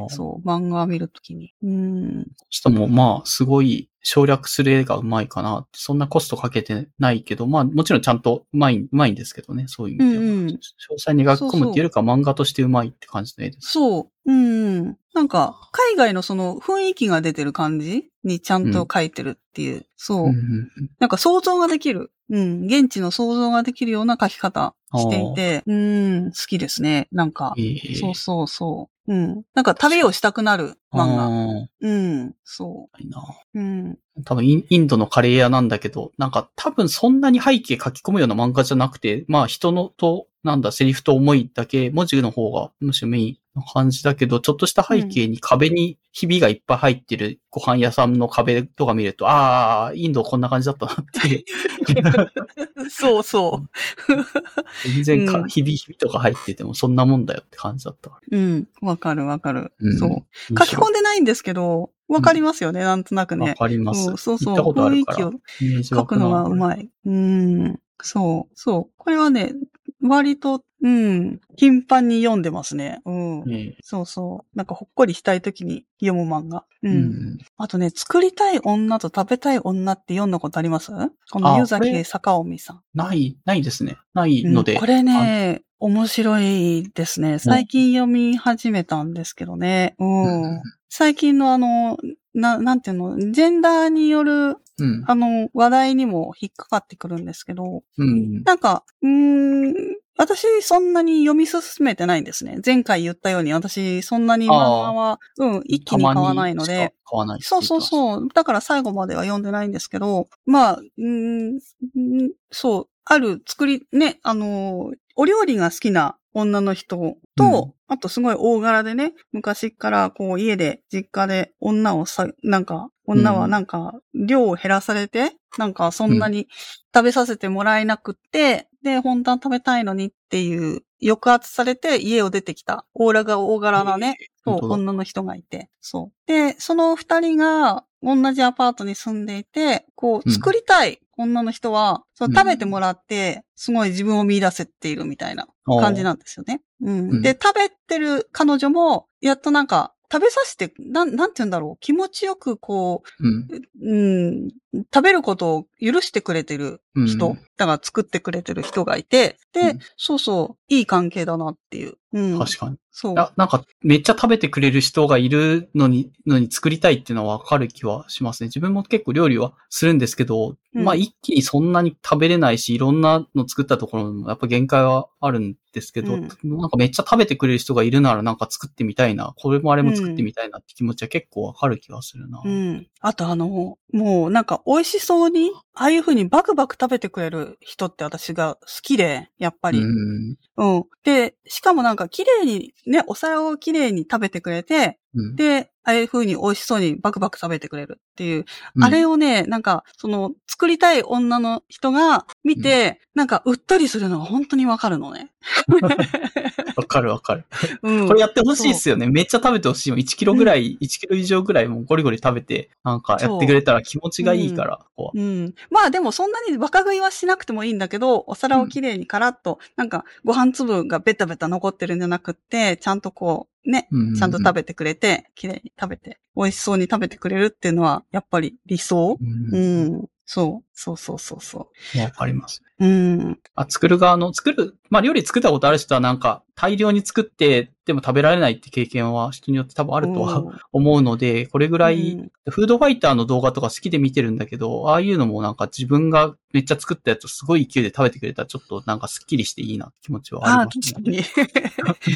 そう、漫画見るときに。うん。人もまあ、すごい省略する絵がうまいかな。そんなコストかけてないけど、まあ、もちろんちゃんとうまい、うまいんですけどね、そういう意味では。うんうん詳細に描き込むっていうよりか漫画としてうまいって感じの絵です。そう。うん。なんか、海外のその雰囲気が出てる感じにちゃんと描いてるっていう。そう。うんうんうんなんか想像ができる。うん。現地の想像ができるような描き方していて、うん。好きですね。なんか。ええそうそうそう。うん。なんか旅をしたくなる漫画。あうん。そあいいなう。うん。多分インインドのカレー屋なんだけど、なんか多分そんなに背景書き込むような漫画じゃなくて、まあ人のと、なんだ、セリフと思いだけ、文字の方がむしろメインな感じだけど、ちょっとした背景に壁にひびがいっぱい入ってるご飯屋さんの壁とか見ると、ああ、インドこんな感じだったなって。そうそう。全然か、うんひびひびとか入っててもそんなもんだよって感じだったかうん。わかるわかる。ら。そう。ら。書き込んでないんですけど、わかりますよね、なんとなくわね。かります。うんそうそう。行ったことあるから。雰囲気を書くのがうまい。うん。そう、そう。これはね、割と、うん、頻繁に読んでますね。うん。ねそうそう。なんかほっこりしたい時に読む漫画。う。うんん。あとね、作りたい女と食べたい女って読んだことあります？このあ湯崎坂尾美さん。ない、ないですね。ないので。うんこれね、面白いですね。最近読み始めたんですけどね。うん。最近のあの、な、なんていうの、ジェンダーによる、うん。あの、話題にも引っかかってくるんですけど、うん。なんか、うーん、私そんなに読み進めてないんですね。前回言ったように私そんなに漫画は、うん、一気に買わないので。買わないそうそうそう。だから最後までは読んでないんですけど、まあ、うんそう、ある作り、ね、あの、お料理が好きな女の人と、うん。あとすごい大柄でね、昔からこう家で、実家で女をさ、なんか、女はなんか量を減らされて、なんかそんなに食べさせてもらえなくって、で、本当は食べたいのにっていう抑圧されて家を出てきた、オーラが大柄なね、そう、女の人がいて。そう。で、その二人が同じアパートに住んでいて、こう、うん。作りたい女の人は、そううん食べてもらって、すごい自分を見出せているみたいな感じなんですよね。うん。うんで、食べてる彼女も、やっとなんか、食べさせて、なん、なんて言うんだろう。気持ちよくこうん。う、うん、食べることを許してくれてる人、うんだから作ってくれてる人がいて、で、うんそうそう、いい関係だなっていう。うん。確かに。そう。あ、なんか、めっちゃ食べてくれる人がいるのに、のに作りたいっていうのはわかる気はしますね。自分も結構料理はするんですけど、うんまあ一気にそんなに食べれないし、いろんなの作ったところもやっぱ限界はあるんですけど、うんなんかめっちゃ食べてくれる人がいるならなんか作ってみたいな、これもあれも作ってみたいなって気持ちは結構わかる気がするな。うん。あとあの、もうなんか美味しそうに、ああいう風にバクバク食べてくれる人って私が好きで、やっぱり。うん。うん。で、しかもなんか綺麗に、ね、お皿を綺麗に食べてくれて、うん。で、ああいう風に美味しそうにバクバク食べてくれるっていう、うんあれをね、なんか、その、作りたい女の人が見て、なんか、うっとりするのが本当にわかるのね。わかるわかる。うん。これやってほしいっすよね。めっちゃ食べてほしいよ。1キロぐらい、1キロ以上ぐらいもうゴリゴリ食べて、なんかやってくれたら気持ちがいいから、ここはうん。まあでもそんなにバカ食いはしなくてもいいんだけど、お皿をきれいにカラッと、なんかご飯粒がベタベタ残ってるんじゃなくって、ちゃんとこう、ね、うんちゃんと食べてくれて、きれいに食べて、美味しそうに食べてくれるっていうのは、やっぱり理想？うんうん。そう。そうそうそうそわかります。う。うん。あ、作る側の、作る、まあ料理作ったことある人はなんか大量に作って、でも食べられないって経験は人によって多分ああるとは思うので、これぐらい、うんフードファイターの動画とか好きで見てるんだけど、ああいうのもなんか自分がめっちゃ作ったやつをすごい勢いで食べてくれたらちょっとなんかスッキリしていいなって気持ちはああ、あります確かね。に。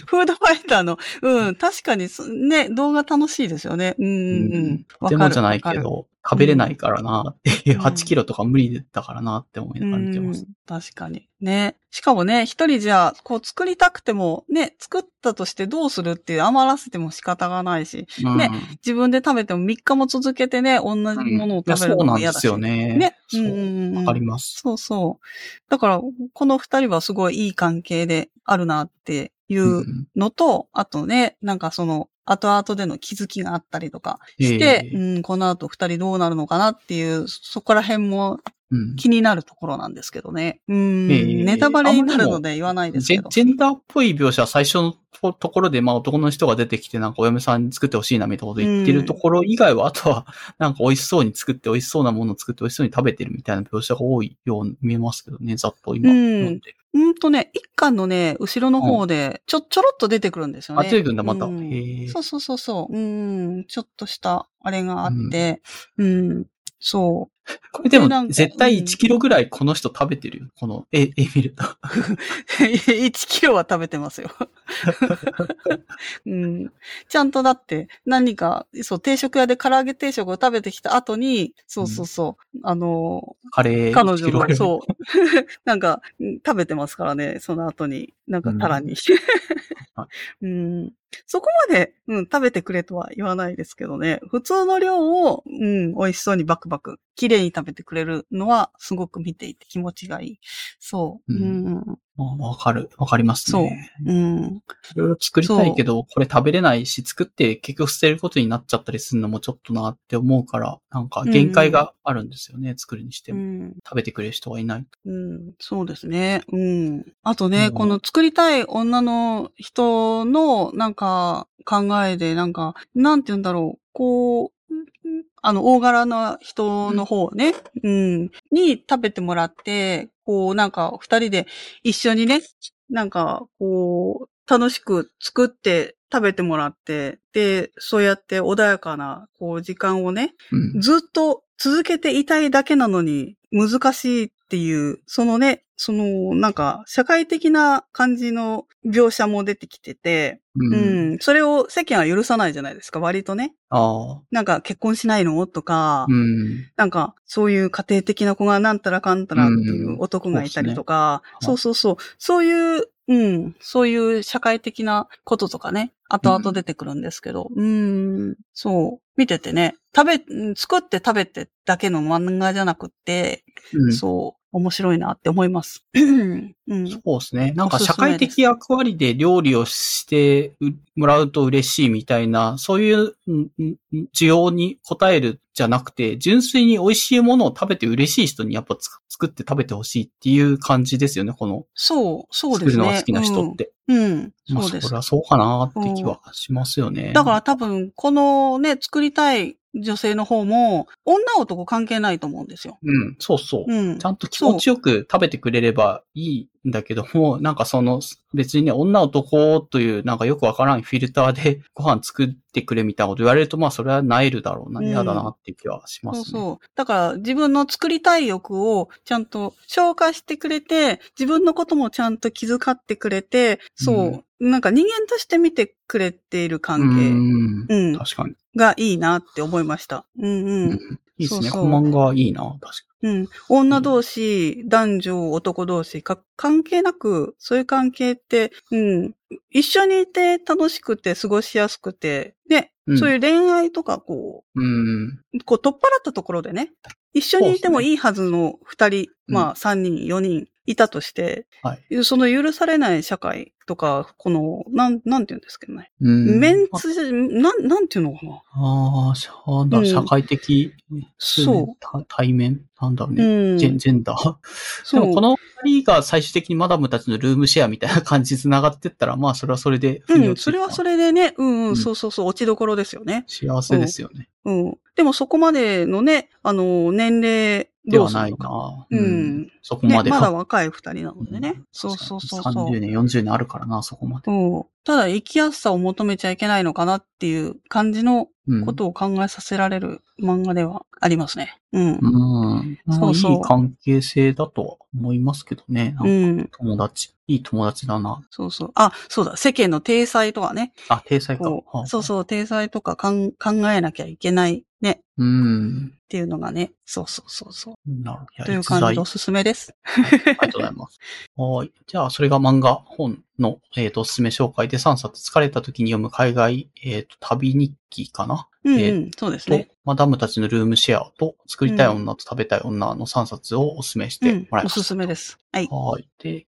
フードファイターの、うん、確かにそ、ね、動画楽しいですよね。うん、うん。でもじゃないけど、食べれないからなっていう、うん8キロとか無理だからなって思いながら見てます。うん確かに。ね。しかもね、一人じゃ、こう作りたくても、ね、作ったとしてどうするっていう余らせても仕方がないし、うんね自分で食べても3日も続けてね、同じものを食べるそうなんでのも嫌だし。すよね。ね。そうう。んうんうんわかります。そうそう。だから、この二人はすごいいい関係であるなっていううんのと、あとね、なんかその、後々での気づきがあったりとかして、ええ。うん、この後二人どうなるのかなっていう、そこら辺もうん気になるところなんですけどね。うん、ええネタバレになるので言わないですけど。ジェンダーっぽい描写は最初のとところで、まあ男の人が出てきてなんかお嫁さんに作ってほしいなみたいなこと言ってるところ以外は、あとはなんか美味しそうに作って美味しそうなものを作って美味しそうに食べてるみたいな描写が多いように見えますけどね、ざっと今うん読んで。うんとね、一巻のね、後ろの方で、ちょ、ちょろっと出てくるんですよあ、ね。出てくるんだ、また。うんそうそうそうそう。うん、ちょっとした、あれがあって、うん、そ これでも絶対うん1キロぐらいこの人食べてるよ。この絵、絵見ると。う。1キロは食べてますよ。うん。ちゃんとだって、何か、そう、定食屋で唐揚げ定食を食べてきた後に、そうそうそう、あの、カレー彼1キロぐらい。女も、そう、なんか、うん食べてますからね、その後に、なんかタラに。はうん。そこまで、うん、食べてくれとは言わないですけどね。普通の量を、うん、美味しそうにバクバク、綺麗に食べてくれるのは、すごく見ていて気持ちがいい。そう。ううんん。まあわかる。わかりますそうね。。うん。いろいろ作りたいけど、これ食べれないし、作って結局捨てることになっちゃったりするのもちょっとなって思うから、なんか限界があるんですよね、作るにしても。うん。食べてくれる人がいない。うん、そうですね。うん。あとね、うんこの作りたい女の人の、なんか、考えで、なんか、なんて言うんだろう、こう、うんあの、大柄な人の方ね、うん、に食べてもらって、こう、なんか、二人で一緒にね、なんか、こう、楽しく作って食べてもらって、で、そうやって穏やかな、こう、時間をね、うん。ずっと続けていたいだけなのに難しいっていう、そのね、そのなんか社会的な感じの描写も出てきてて、うん。うん、それを世間は許さないじゃないですか、割とね。ああ。なんか結婚しないの？とか、うん。なんかそういう家庭的な子がなんたらかんたらっていう男がいたりとか、そうっそうそうそう、そういう、うん、そういう社会的なこととかね、後々出てくるんですけど、うん、そう、見ててね、食べ、うん作って食べてだけの漫画じゃなくって、うん。そう、面白いなって思います。うん、そうですね。なんか社会的役割で料理をしてもらうと嬉しいみたいな、そういううんうん需要に応えるじゃなくて、純粋に美味しいものを食べて嬉しい人にやっぱつ作って食べてほしいっていう感じですよね、このそう、そう作ですね。るのが好きな人って。うん。うん、まあそうですそれ。はそうかなって気はしますよね。だから多分、このね、作りたい女性の方も、女男関係ないと思うんですよ。うん、そうそう。うんち。ゃんと気持ちよく食べてくれればいいんだけども、なんかその別にね、女男というなんかよくわからんフィルターで ご飯作ってくれみたいなこと言われると、まあそれはなえるだろうな、うん嫌だなっていう気はしますね。そうそう。だから自分の作りたい欲をちゃんと消化してくれて、自分のこともちゃんと気遣ってくれて、そう。なんか人間として見てくれているう関ん。係、うん、確かに。がいいなって思いました。うんううん。ん。いいですね。そうそうこの漫画いいな、確かうん。女同士、男女、男同士か、関係なく、そういう関係って、うん。一緒にいて楽しくて過ごしやすくて、ね、うんそういう恋愛とかこに。うん。う、こう取っ払ったところでね、一緒にいてもいいはずの二人、うんまあ三人、四人いたとして、はい。その許されない社会とか、この、なん、なんて言うんですけどね。うん。メンツ、なん、なんていうのかな。ああ、しなんだ社会的、そうた対面？なんだろうね。うん。ジェンジェンダー？でそうもこの二人が最終的にマダムたちのルームシェアみたいな感じで繋がってったら、まあそれはそれでうん、それはそれでね、うん、う、うんんそうそうそう、落ちどころですよね。幸せですよね。うん。でもそこまでのね、あの、年齢ではない。な。うん。そこまで。まだ若い二人なのでね。そうそうそうそう。30年、40年あるからな、そこまで。うん。ただ生きやすさを求めちゃいけないのかなっていう感じのうん。ことを考えさせられる漫画ではありますね。うん。うん。そうそういい関係性だとは思いますけどね。なうんん。友達。いい友達だな。そうそう。あ、そうだ。世間の体裁とかね。あ、体裁か。そうそう。体裁とか考えなきゃいけないね。うん。っていうのがね。そうそうそうそう。なるほど。という感じでおすすめです。ありがとうございます。はい。じゃあ、それが漫画本の、えっ、と、おすすめ紹介で3冊疲れた時に読む海外、えっ、と、旅日記かな？えうんうん。そうですとね。、マダムたちのルームシェアと、作りたい女と食べたい女の3冊をおすすめしてうんもらいました。おすすめです。はい。はい。で、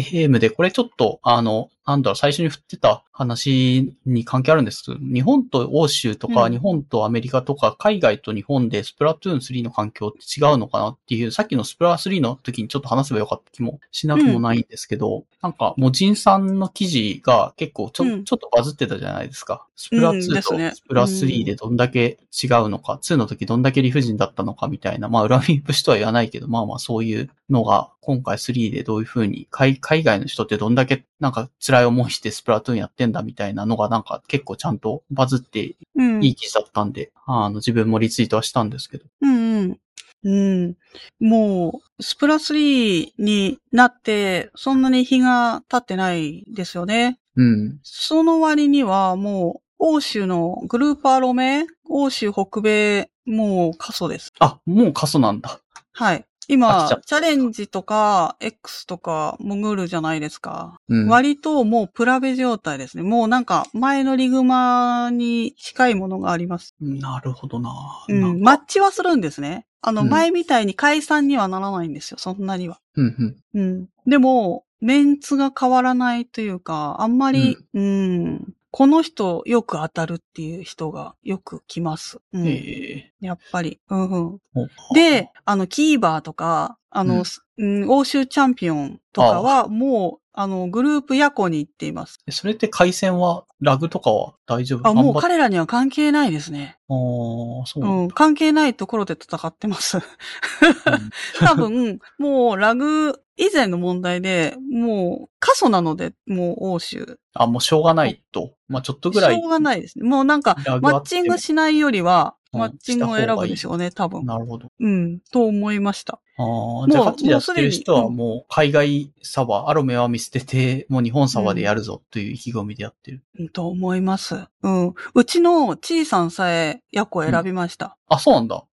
ゲームで、これちょっと、あの、なんだろう、最初に振ってた話に関係あるんです。けど、日本と欧州とか、うん。日本とアメリカとか、海外と日本でスプラトゥーン3の環境って違うのかなっていう、さっきのスプラ3の時にちょっと話せばよかった気もしなくもないんですけど、なんか、モジンさんの記事が結構ちょ、うん。ちょっとバズってたじゃないですか。スプラうん2ですね。とスプラ3でどんだけ違うのか、2の時どんだけ理不尽だったのかみたいな、まあ、恨み節とは言わないけど、まあまあそういうのが、今回3でどういう風に、海海外の人ってどんだけなんか辛辛い思いしてスプラトゥーンやってんだみたいなのがなんか結構ちゃんとバズってうん。いい記事だったんで、あの自分もリツイートはしたんですけど。うんうん。うん。もう、スプラ3になって、そんなに日が経ってないですよね。うん。その割には、もう、欧州のグループアロメ、欧州北米、もう過疎です。あ、もう過疎なんだ。はい。飽今きちゃっ、たチャレンジとか、X とか潜るじゃないですか。うん。割ともうプラベ状態ですね。もうなんか前のリグマに近いものがあります。なるほどな。うん。なんかマッチはするんですね。あの、うん前みたいに解散にはならないんですよ。そんなには。うんうん。うん。でも、メンツが変わらないというか、あんまり、うん、この人よく当たるっていう人がよく来ます。うん。えやっぱり。うんうん。ーで、あの、キーバーとか、あの、うん、欧州チャンピオンとかは、もう、あの、グループヤコに行っています。それって回線は、ラグとかは大丈夫？あ、もう彼らには関係ないですね。あーそううん、関係ないところで戦ってます。だ 多分、もうラグ以前の問題で、もう過疎なので、もう欧州。あ、もうしょうがないと。まあちょっとぐらい。しょうがないですね。もうなんか、マッチングしないよりは、うんマッチングを選ぶでしょうね、多分。なるほど。うん、と思いました。ああ、じゃあ、もうガチでやってる人はもう海外サバ、アロメは見捨てて、もう日本サバでやるぞという意気込みでやってる。うんと思います。うん。うちのチーさんさえヤコを選びました。あ、そうなんだ。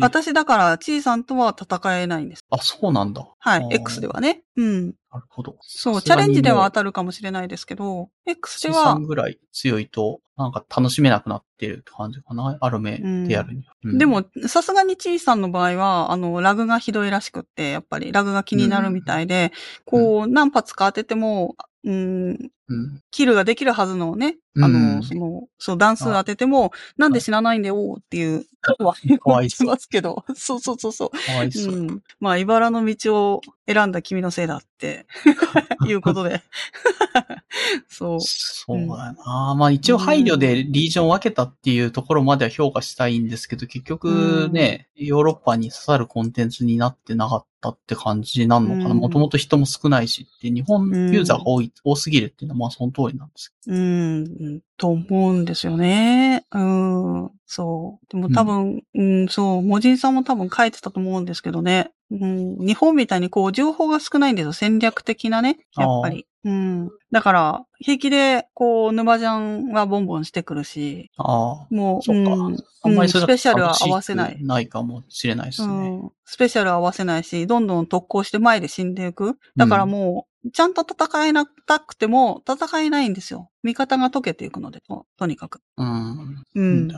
私だから、チーさんとは戦えないんです。あ、そうなんだ。はい X ではね。うん。なるほど。そう、チャレンジでは当たるかもしれないですけど、X で資は産、ぐらい強いと、なんか楽しめなくなってるって感じかな。アロメでやるには。うんで、も、さすがにチーさんの場合は、あの、ラグがひどいらしくって、やっぱりラグが気になるみたいで、こう、何発か当てても、うん、うん。キルができるはずのね、あうの、んその、そう、段数当てても、なんで死なないんだよっていうことは言かわてますけど、そうそうそうそう。かわいそう。うん。まあ、茨の道を選んだ君のせいだって、いうことで。そう。そうだよな。まあ一応配慮でリージョンを分けたっていうところまでは評価したいんですけど、結局ね、ヨーロッパに刺さるコンテンツになってなかったって感じなのかな。うんもともと人も少ないしって、日本ユーザーが多い、多すぎるっていうのはまあその通りなんですうん、と思うんですよね。うん、そう。でも多分、うん、そう、モジンさんも多分書いてたと思うんですけどね。うん、日本みたいにこう、情報が少ないんですよ。戦略的なね。やっぱり。うん。だから、平気で、こう、沼ジャンはボンボンしてくるし、ああ。もう、そっかうんあんまりスペシャルは合わせない。ないかもしれないですね。うん。スペシャル合わせないし、どんどん特攻して前で死んでいく。だからもう、ちゃんと戦えなくても、戦えないんですよ。味方が解けていくので、ととにかく。うん。ううん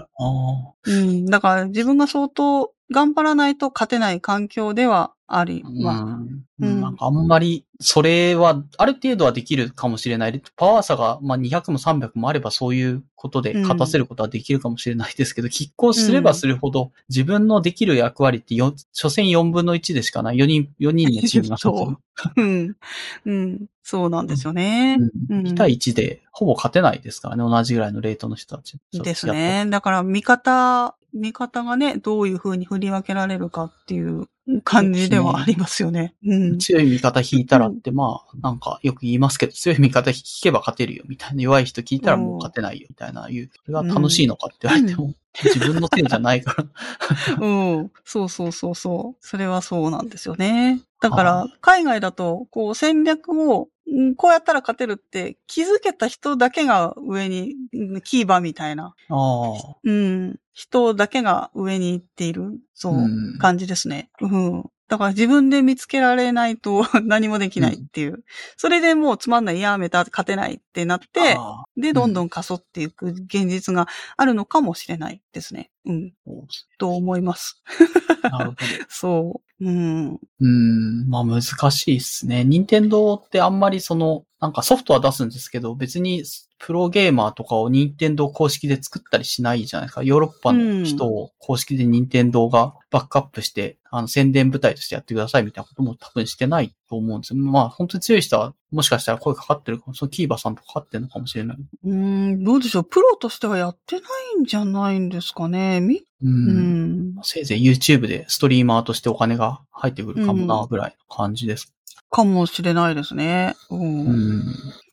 うん。だから自分が相当頑張らないと勝てない環境ではありまうんうんなんかあんまり、それは、ある程度はできるかもしれない。パワー差が、まあ、200も300もあればそういうことで勝たせることはできるかもしれないですけど、拮抗すればするほど、自分のできる役割ってよ、所詮4分の1でしかない。4人、4人のチームが そううん。うん。そうなんですよね。うんうん1対1でほぼ勝てないですからね。同じぐらいのレートの人たち。ですね。だから味方、味方がね、どういう風に振り分けられるかっていう感じではありますよね。うん。強い味方引いたらって、まあ、なんかよく言いますけど、強い味方引けば勝てるよみたいな、弱い人聞いたらもう勝てないよみたいな、いう、それが楽しいのかって言われても、自分のせいじゃないから。うん。そうそうそうそう。それはそうなんですよね。だかはら、海外だと、こう戦略を、うんこうやったら勝てるって気づけた人だけが上に、うんキーバーみたいな、ああ。うん、人だけが上に行っている、そう、うん感じですね。うん。だから自分で見つけられないと 何もできないっていう。それでもうつまんない、やめた、勝てないってなって、で、どんどん加速っていく現実があるのかもしれないですね。うん。と思います。なるほど。そう。うん。うん、まあ難しいっすね。任天堂ってあんまりその、なんかソフトは出すんですけど、別にプロゲーマーとかを任天堂公式で作ったりしないじゃないですか。ヨーロッパの人を公式で任天堂がバックアップして、あの宣伝舞台としてやってくださいみたいなことも多分してないと思うんですよ。まあ本当に強い人はもしかしたら声かかってるかも、そのキーバさんとかかってるのかもしれない。うん、どうでしょう。プロとしてはやってないんじゃないんですかね。み、う。うんん。せいぜい YouTube でストリーマーとしてお金が入ってくるかもな、ぐらいの感じです。かもしれないですね。うん。うん。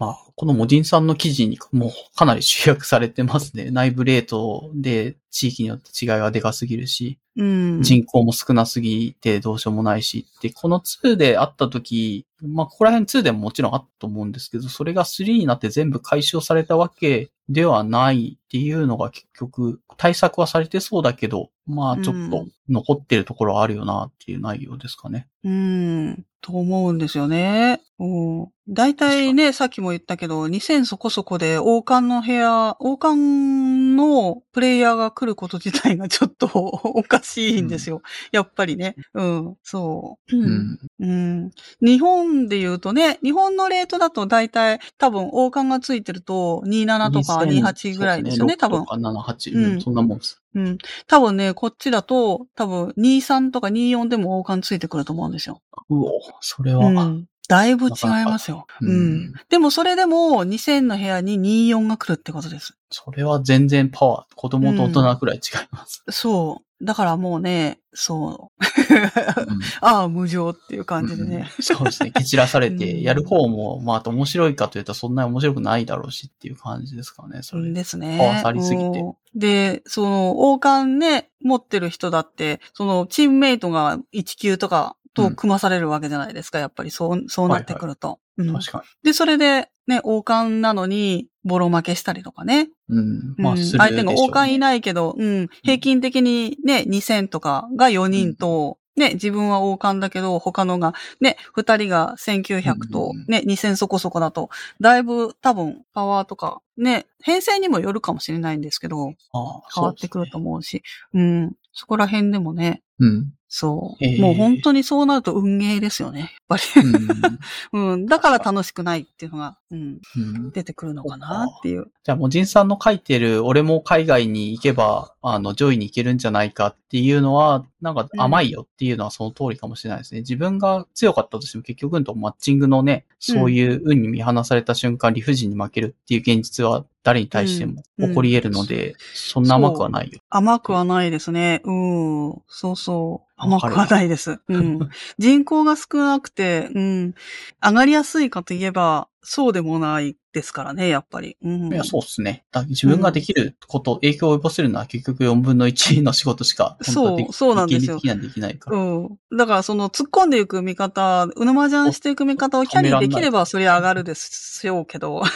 まあ、このモジンさんの記事にもうかなり集約されてますね。内部レートで地域によって違いがでかすぎるし、うん。人口も少なすぎてどうしようもないしって、この2であった時、まあ、ここら辺2でももちろんあったと思うんですけど、それが3になって全部解消されたわけではないっていうのが結局、対策はされてそうだけど、まあちょっと残ってるところはあるよなっていう内容ですかね。うん。と思うんですよね。うん。大体ね、さっきも言ったけど、2000そこそこで王冠の部屋、王冠のプレイヤーが来ること自体がちょっと おかしいんですよ。やっぱりね。うん。そう。ううん。ん。うん。日本で言うとね、日本のレートだと大体多分王冠がついてると27とか28ぐらいですよね、多分6。とか7、8、うんうん、そんなもんです。うん。多分ね、こっちだと多分23とか24でも王冠ついてくると思うんですよ。うお、それは、うん。だいぶ違いますよ。ううんん。でもそれでも2000の部屋に24が来るってことです。それは全然パワー、子供と大人くらい違います。そう。だからもうね、そう。うん ああ、無情っていう感じでね。うんそうですね。蹴散らされて、うんやる方も、まあ、あと面白いかというと、そんなに面白くないだろうしっていう感じですかね、それ。ですね。パワーありすぎてうんで、その、王冠ね、持ってる人だって、その、チームメイトが1級とかと組まされるわけじゃないですか、やっぱりそう、そうなってくると。うん確かで、それで、ね、王冠なのに、ボロ負けしたりとかね。に。うん。まあ、ね。相手が王冠いないけど、うん、平均的にね、2000とかが4人と、ね、自分は王冠だけど、他のが、ね、2人が1900とうん、ね、2000そこそこだと、だいぶ多分、パワーとか、ね、編成にもよるかもしれないんですけど、ああ変わってくるとう思うし、うん、そこら辺でもね。うん。そう。もう本当にそうなると運ゲーですよね。やっぱり。うん。だから楽しくないっていうのが、うん、うん。出てくるのかなっていう。じゃあ、もう、ジンさんの書いてる、俺も海外に行けば、あの、上位に行けるんじゃないかっていうのは、なんか甘いよっていうのはその通りかもしれないですね。自分が強かったとしても結局運とマッチングのね、そういう運に見放された瞬間、理不尽に負けるっていう現実は誰に対しても起こり得るので、そんな甘くはないよ。甘くはないですね。うん。そうそう。甘くはないです。うん。人口が少なくて、うん。上がりやすいかといえば、そうでもないですからね、やっぱり。うん。いや、そうですね。だ自分ができること、影響を及ぼせるのは結局4分の1の仕事しか、そうそうなんですよ現実的にはできないから。うん。だから、その、突っ込んでいく見方、うぬまじゃんしていく見方をキャリーできれば、それ上がるですよけど。はい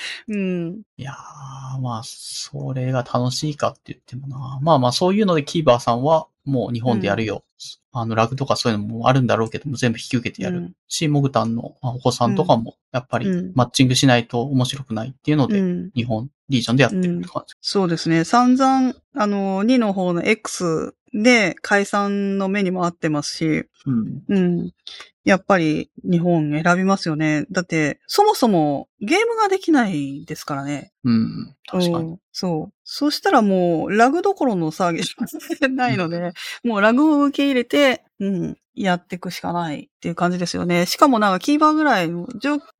うん。いやー、まあ、それが楽しいかって言ってもな。まあまあ、そういうのでキーバーさんは、もう日本でやるよ。あの、ラグとかそういうのもあるんだろうけども、全部引き受けてやる。うんし、モグタンのまあお子さんとかも、やっぱりうんマッチングしないと面白くないっていうので、うん。日本リージョンでやってるって感じ。そうですね。散々、あの、2の方の X で解散の目にも合ってますし、うん。うん。やっぱり日本選びますよね。だって、そもそもゲームができないですからね。うん。確かに。うんそう。そしたらもう、ラグどころの騒ぎしかないので、もうラグを受け入れて、うん、やっていくしかないっていう感じですよね。しかもなんかキーバーぐらいの、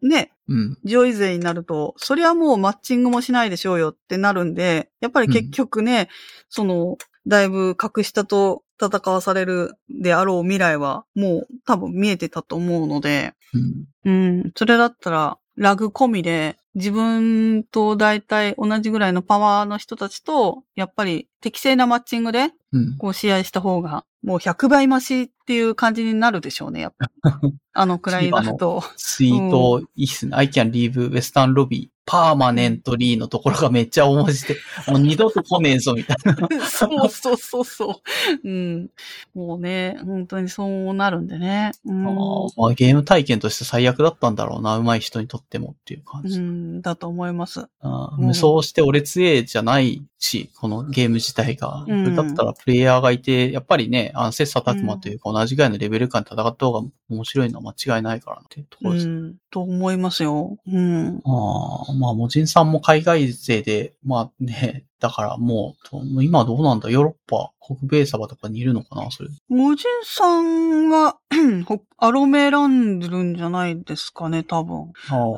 ね、うん。上位勢になると、そりゃもうマッチングもしないでしょうよってなるんで、やっぱり結局ね、その、だいぶ格下と戦わされるであろう未来は、もう多分見えてたと思うので、うん。うん、それだったら、ラグ込みで、自分と大体同じぐらいのパワーの人たちと、やっぱり適正なマッチングで、うん。こう試合した方が、もう100倍増しっていう感じになるでしょうね、やっぱ。あのくらいになると。ツイート、いいっすね。I can leave Western Lobby パーマネントリーのところがめっちゃ大文字で、もう二度と来ねえぞ、みたいな。そうそうそうそう。うん。もうね、本当にそうなるんでね。うん。あーまあ、ゲーム体験として最悪だったんだろうな、上手い人にとってもっていう感じ。うん、だと思います。うんあー無双して俺強えじゃないし、このゲーム自体が。うんだったらプレイヤーがいて、やっぱりね、あの、切磋琢磨というか同じぐらいのレベル感で戦った方が面白いのは間違いないからなっていうところです。うん。と思いますよ。うん。ああ、まあ、もじんさんも海外勢で、まあね、だからもう、今どうなんだヨーロッパ、北米サバとかにいるのかなそれ。モジンさんは、ほアロメ選んでるんじゃないですかね、多分。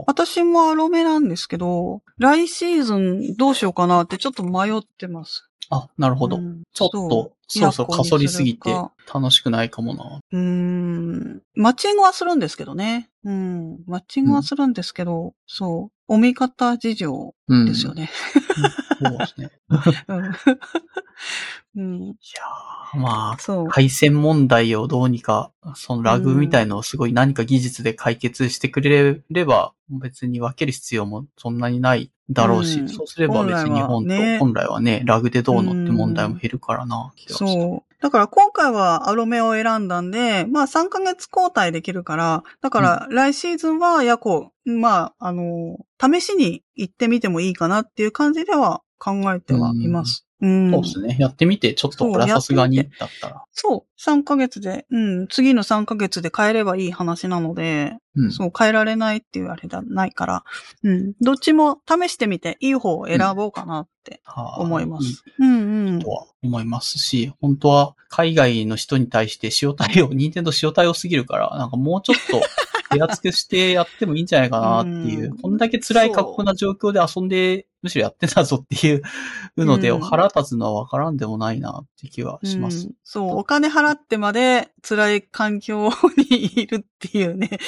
私もアロメなんですけど、来シーズンどうしようかなってちょっと迷ってます。あ、なるほど。うんちょっと、そろそろかそりすぎて楽しくないかもな。うーん。マッチングはするんですけどね。うん。マッチングはするんですけど、そう。お見方事情うん。ですよね。そうですね。うん。うん。いやーまあ、そう。回線問題をどうにか、そのラグみたいのをすごい何か技術で解決してくれれば、別に分ける必要もそんなにないだろうし、うん。そうすれば別に日本と本来はねラグでどうのって問題も減るからな、気がしたそう。だから今回はアロメを選んだんで、まあ3ヶ月交代できるから、だから来シーズンはヤコ、まあ、あの、試しに行ってみてもいいかなっていう感じでは考えてはいます。うん。そうですね。やってみて、ちょっとこれはさすがにだったら。そう。3ヶ月で、うん。次の3ヶ月で変えればいい話なので、うん。そう、変えられないっていうあれだないから、うん。どっちも試してみて、いい方を選ぼうかなってはあ思いまいいす。うんうんと。は思いますし、本当は海外の人に対して塩対応、任天堂塩対応すぎるから、なんかもうちょっと手厚くしてやってもいいんじゃないかなっていうう、んこんだけ辛い過酷な状況で遊んで、むしろやってたぞっていうので、うん腹立つのはわからんでもないなって気はします。うんそう、お金払ってまで辛い環境にいるっていうね。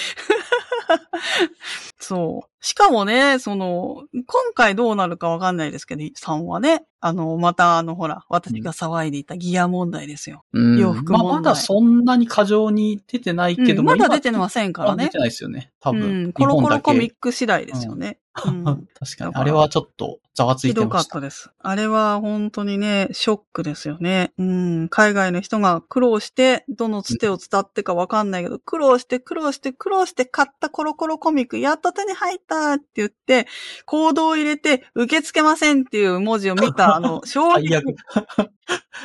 そう。しかもね、その、今回どうなるかわかんないですけど、さんはね、あの、またあの、ほら、私が騒いでいたギア問題ですよ。うん洋服まあ、問題まだそんなに過剰に出てないけども、うんまだ今出てませんからね出て。ないですよね。多う分。ん、コロコロコミック。ク次第ですよね。うん 確かに。あれはちょっとざわついひどかてまし。ったたです。あれは本当にね、ショックですよね。うん、海外の人が苦労して、どのつてを伝ってかわかんないけど、苦労して苦労して苦労して買ったコロコロコミック、やっと手に入ったって言って、コードを入れて、受け付けませんっていう文字を見た、あの、衝撃。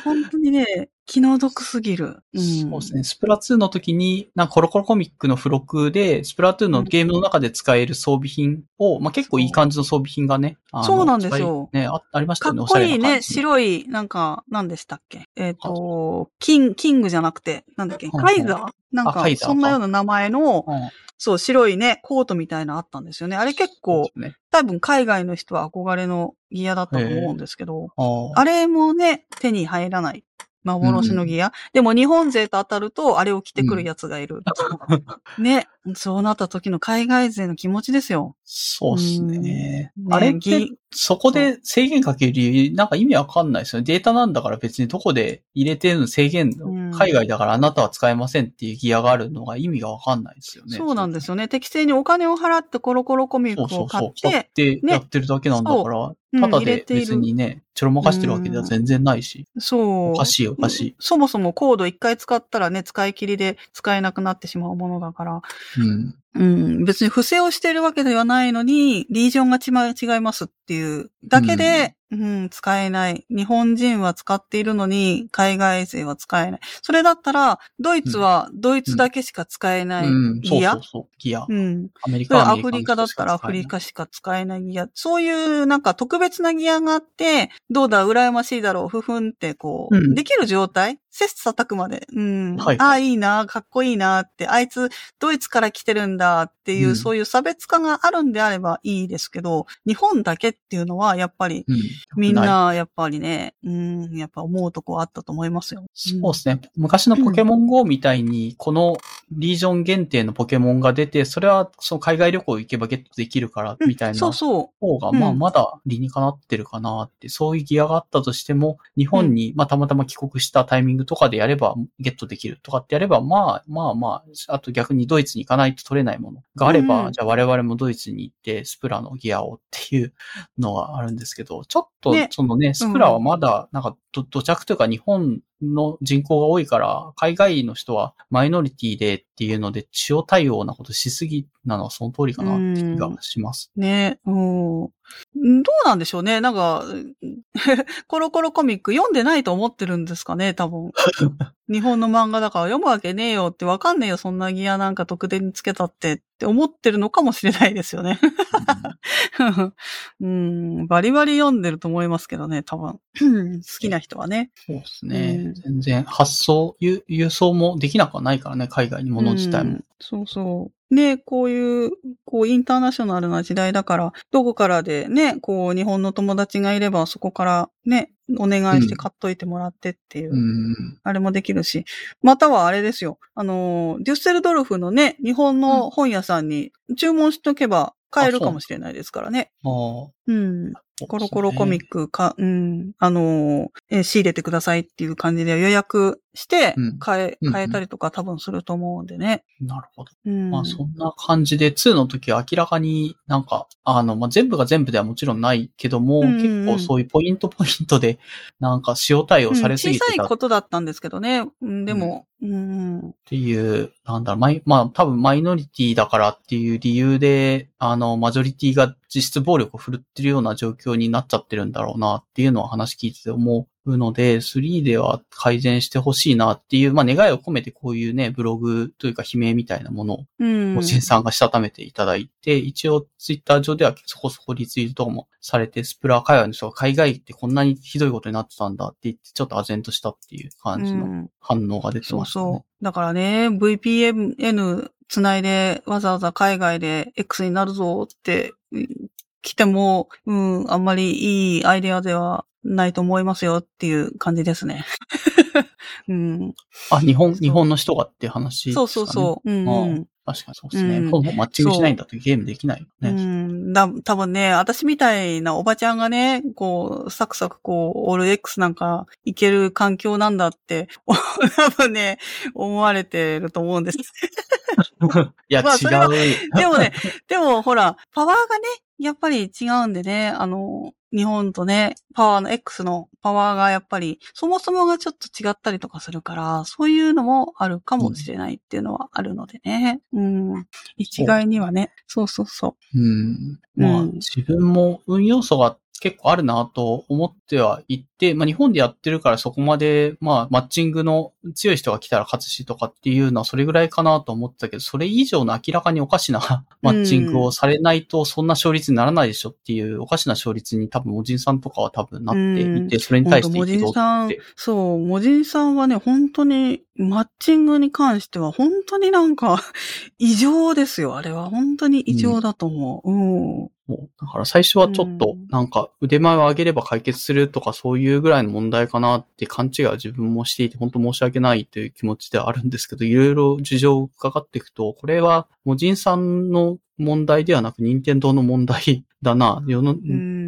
本当にね、気の毒すぎる。うん、そうですね。スプラトゥーンの時に、なんかコロコロコミックの付録で、スプラトゥーンのゲームの中で使える装備品を、まあ、結構いい感じの装備品がね。そうなんですよね、あありましたよね。かっこいいね、白い、なんか、何でしたっけ？えっ、と、キン、キングじゃなくて、なんだっけ？カイザー？なんかそんなような名前の、うんそう、白いね、コートみたいなのあったんですよね。あれ結構、ね。多分海外の人は憧れのギアだったと思うんですけど、あれもね、手に入らない。幻のギア、でも日本勢と当たると、あれを着てくるやつがいる。ね。そうなった時の海外勢の気持ちですよ。そうですね。うんあれってそこで制限かける理由、なんか意味わかんないですよね。データなんだから別にどこで入れてるの制限海外だからあなたは使えませんっていうギアがあるのが意味がわかんないですよね。そうなんですよね。適正にお金を払ってコロコロコミックを買っそうそうそう。買てっ、てねやってるだけなんだから、うんただで別にね、ちょろまかしてるわけでは全然ないし。そう。おかしいおかしい。そもそもコード一回使ったらね、使い切りで使えなくなってしまうものだから。うん。うん、別に不正をしてるわけではないのに、リージョンがちま違いますっていうだけで、うん、使えない。日本人は使っているのに、海外勢は使えない。それだったら、ドイツはドイツだけしか使えないうん、そうギア？そうそう。ギア。うん。アメリカはアフリカだったらアフリカしか使えないギア。そういうなんか特別なギアがあって、どうだ、羨ましいだろう、ふふんってこう、うんできる状態切磋琢磨で。うん。はいああ、いいな、かっこいいなって、あいつドイツから来てるんだっていう、うんそういう差別化があるんであればいいですけど、日本だけっていうのはやっぱり、うん。みんなやっぱりね、うん、やっぱ思うとこあったと思いますよ。そうですね。昔のポケモン GO みたいに、このリージョン限定のポケモンが出て、それはその海外旅行行けばゲットできるから、うんみたいなそうそ方が、うんまあまだ理にかなってるかなって、そういうギアがあったとしても、日本に、まあたまたま帰国したタイミングとかでやればゲットできるとかってやれば、まあまあまあ、あと逆にドイツに行かないと取れないものがあれば、うん。じゃあ我々もドイツに行ってスプラのギアをっていうのがあるんですけど、ちょっとね。そのね、スプラはまだなんかど土着というか日本の人口が多いから、海外の人はマイノリティでっていうので、塩対応なことしすぎなのはその通りかなって気がします。う。ね、うん。どうなんでしょうね。なんか、コロコロコミック読んでないと思ってるんですかね、多分。日本の漫画だから読むわけねえよってわかんねえよ、そんなギアなんか特典につけたってって思ってるのかもしれないですよね。うん、バリバリ読んでると思いますけどね、多分。好きな人はね。そうですね。うん全然発送、輸輸送もできなくはないからね、海外に物自体も。うんそうそう。ね、こういう、こう、インターナショナルな時代だから、どこからでね、こう、日本の友達がいれば、そこからね、お願いして買っといてもらってっていう、うん。あれもできるし、またはあれですよ、あの、デュッセルドルフのね、日本の本屋さんに注文しとけば買えるかもしれないですからね。ああ。うん。コロコロコミッックか、うん、あのーえー仕入れてくださいっていう感じで予約してうん、買え、うんうん買えたりとか多分すると思うんでね。ク。なるほど。うん。まあそんな感じで、2の時は明らかになんか、あの、まあ全部が全部ではもちろんないけども、うんうんうん結構そういうポイントポイントで、なんか使用対応されすぎてたっうん小さいことだったんですけどね。うん、でも、うん、ていう、なんだろう、まあ多分マイノリティだからっていう理由で、あの、マジョリティが実質暴力を振るってるような状況になっちゃってるんだろうなっていうのは話聞いてて思うので、3では改善してほしいなっていう、まあ願いを込めてこういうね、ブログというか悲鳴みたいなものをうん。おじんさんがしたためていただいて、一応ツイッター上ではそこそこリツイートもされて、スプラー会話の人が海外ってこんなにひどいことになってたんだって言って、ちょっと唖然としたっていう感じのうん反応が出てそうましたね。そう。だからね、VPN つないでわざわざ海外で X になるぞってうん来ても、うん、あんまりいいアイデアではないと思いますよっていう感じですね。うん、あ、日本、日本の人がっていう話ね？そうそうそう。うんあうんあ確かにそうですね。うんほぼマッチングしないんだとゲームできないようね。ん、だ、多分ね、私みたいなおばちゃんがね、こう、サクサクこう、オール X なんかいける環境なんだって、多分ね、思われてると思うんです。いや、まあ違う。でもね、でもほら、パワーがね、やっぱり違うんでね、あの、日本とね、パワーの X のパワーがやっぱり、そもそもがちょっと違ったりとかするから、そういうのもあるかもしれないっていうのはあるのでね。うん。一概にはね。そうそうそうん。まあ、うん自分も運要素が結構あるなと思ってはいって、まあ日本でやってるからそこまで、まあマッチングの強い人が来たら勝つしとかっていうのはそれぐらいかなと思ってたけど、それ以上の明らかにおかしな マッチングをされないとそんな勝率にならないでしょっていうおかしな勝率に多分おじんさんとかは多分なっていて、それう。に対して本当もじ憤んさんって。、そう、もじんさんはね、本当に、マッチングに関しては本当になんか、異常ですよ。あれは本当に異常だと思う。うん。もうだから最初はちょっとうんなんか腕前を上げれば解決するとかそういういうぐらいの問題かなって勘違いは自分もしていて本当申し訳ないという気持ちではあるんですけど、いろいろ事情を伺っていくと、これはもじんさんの問題ではなく任天堂の問題だな、世の、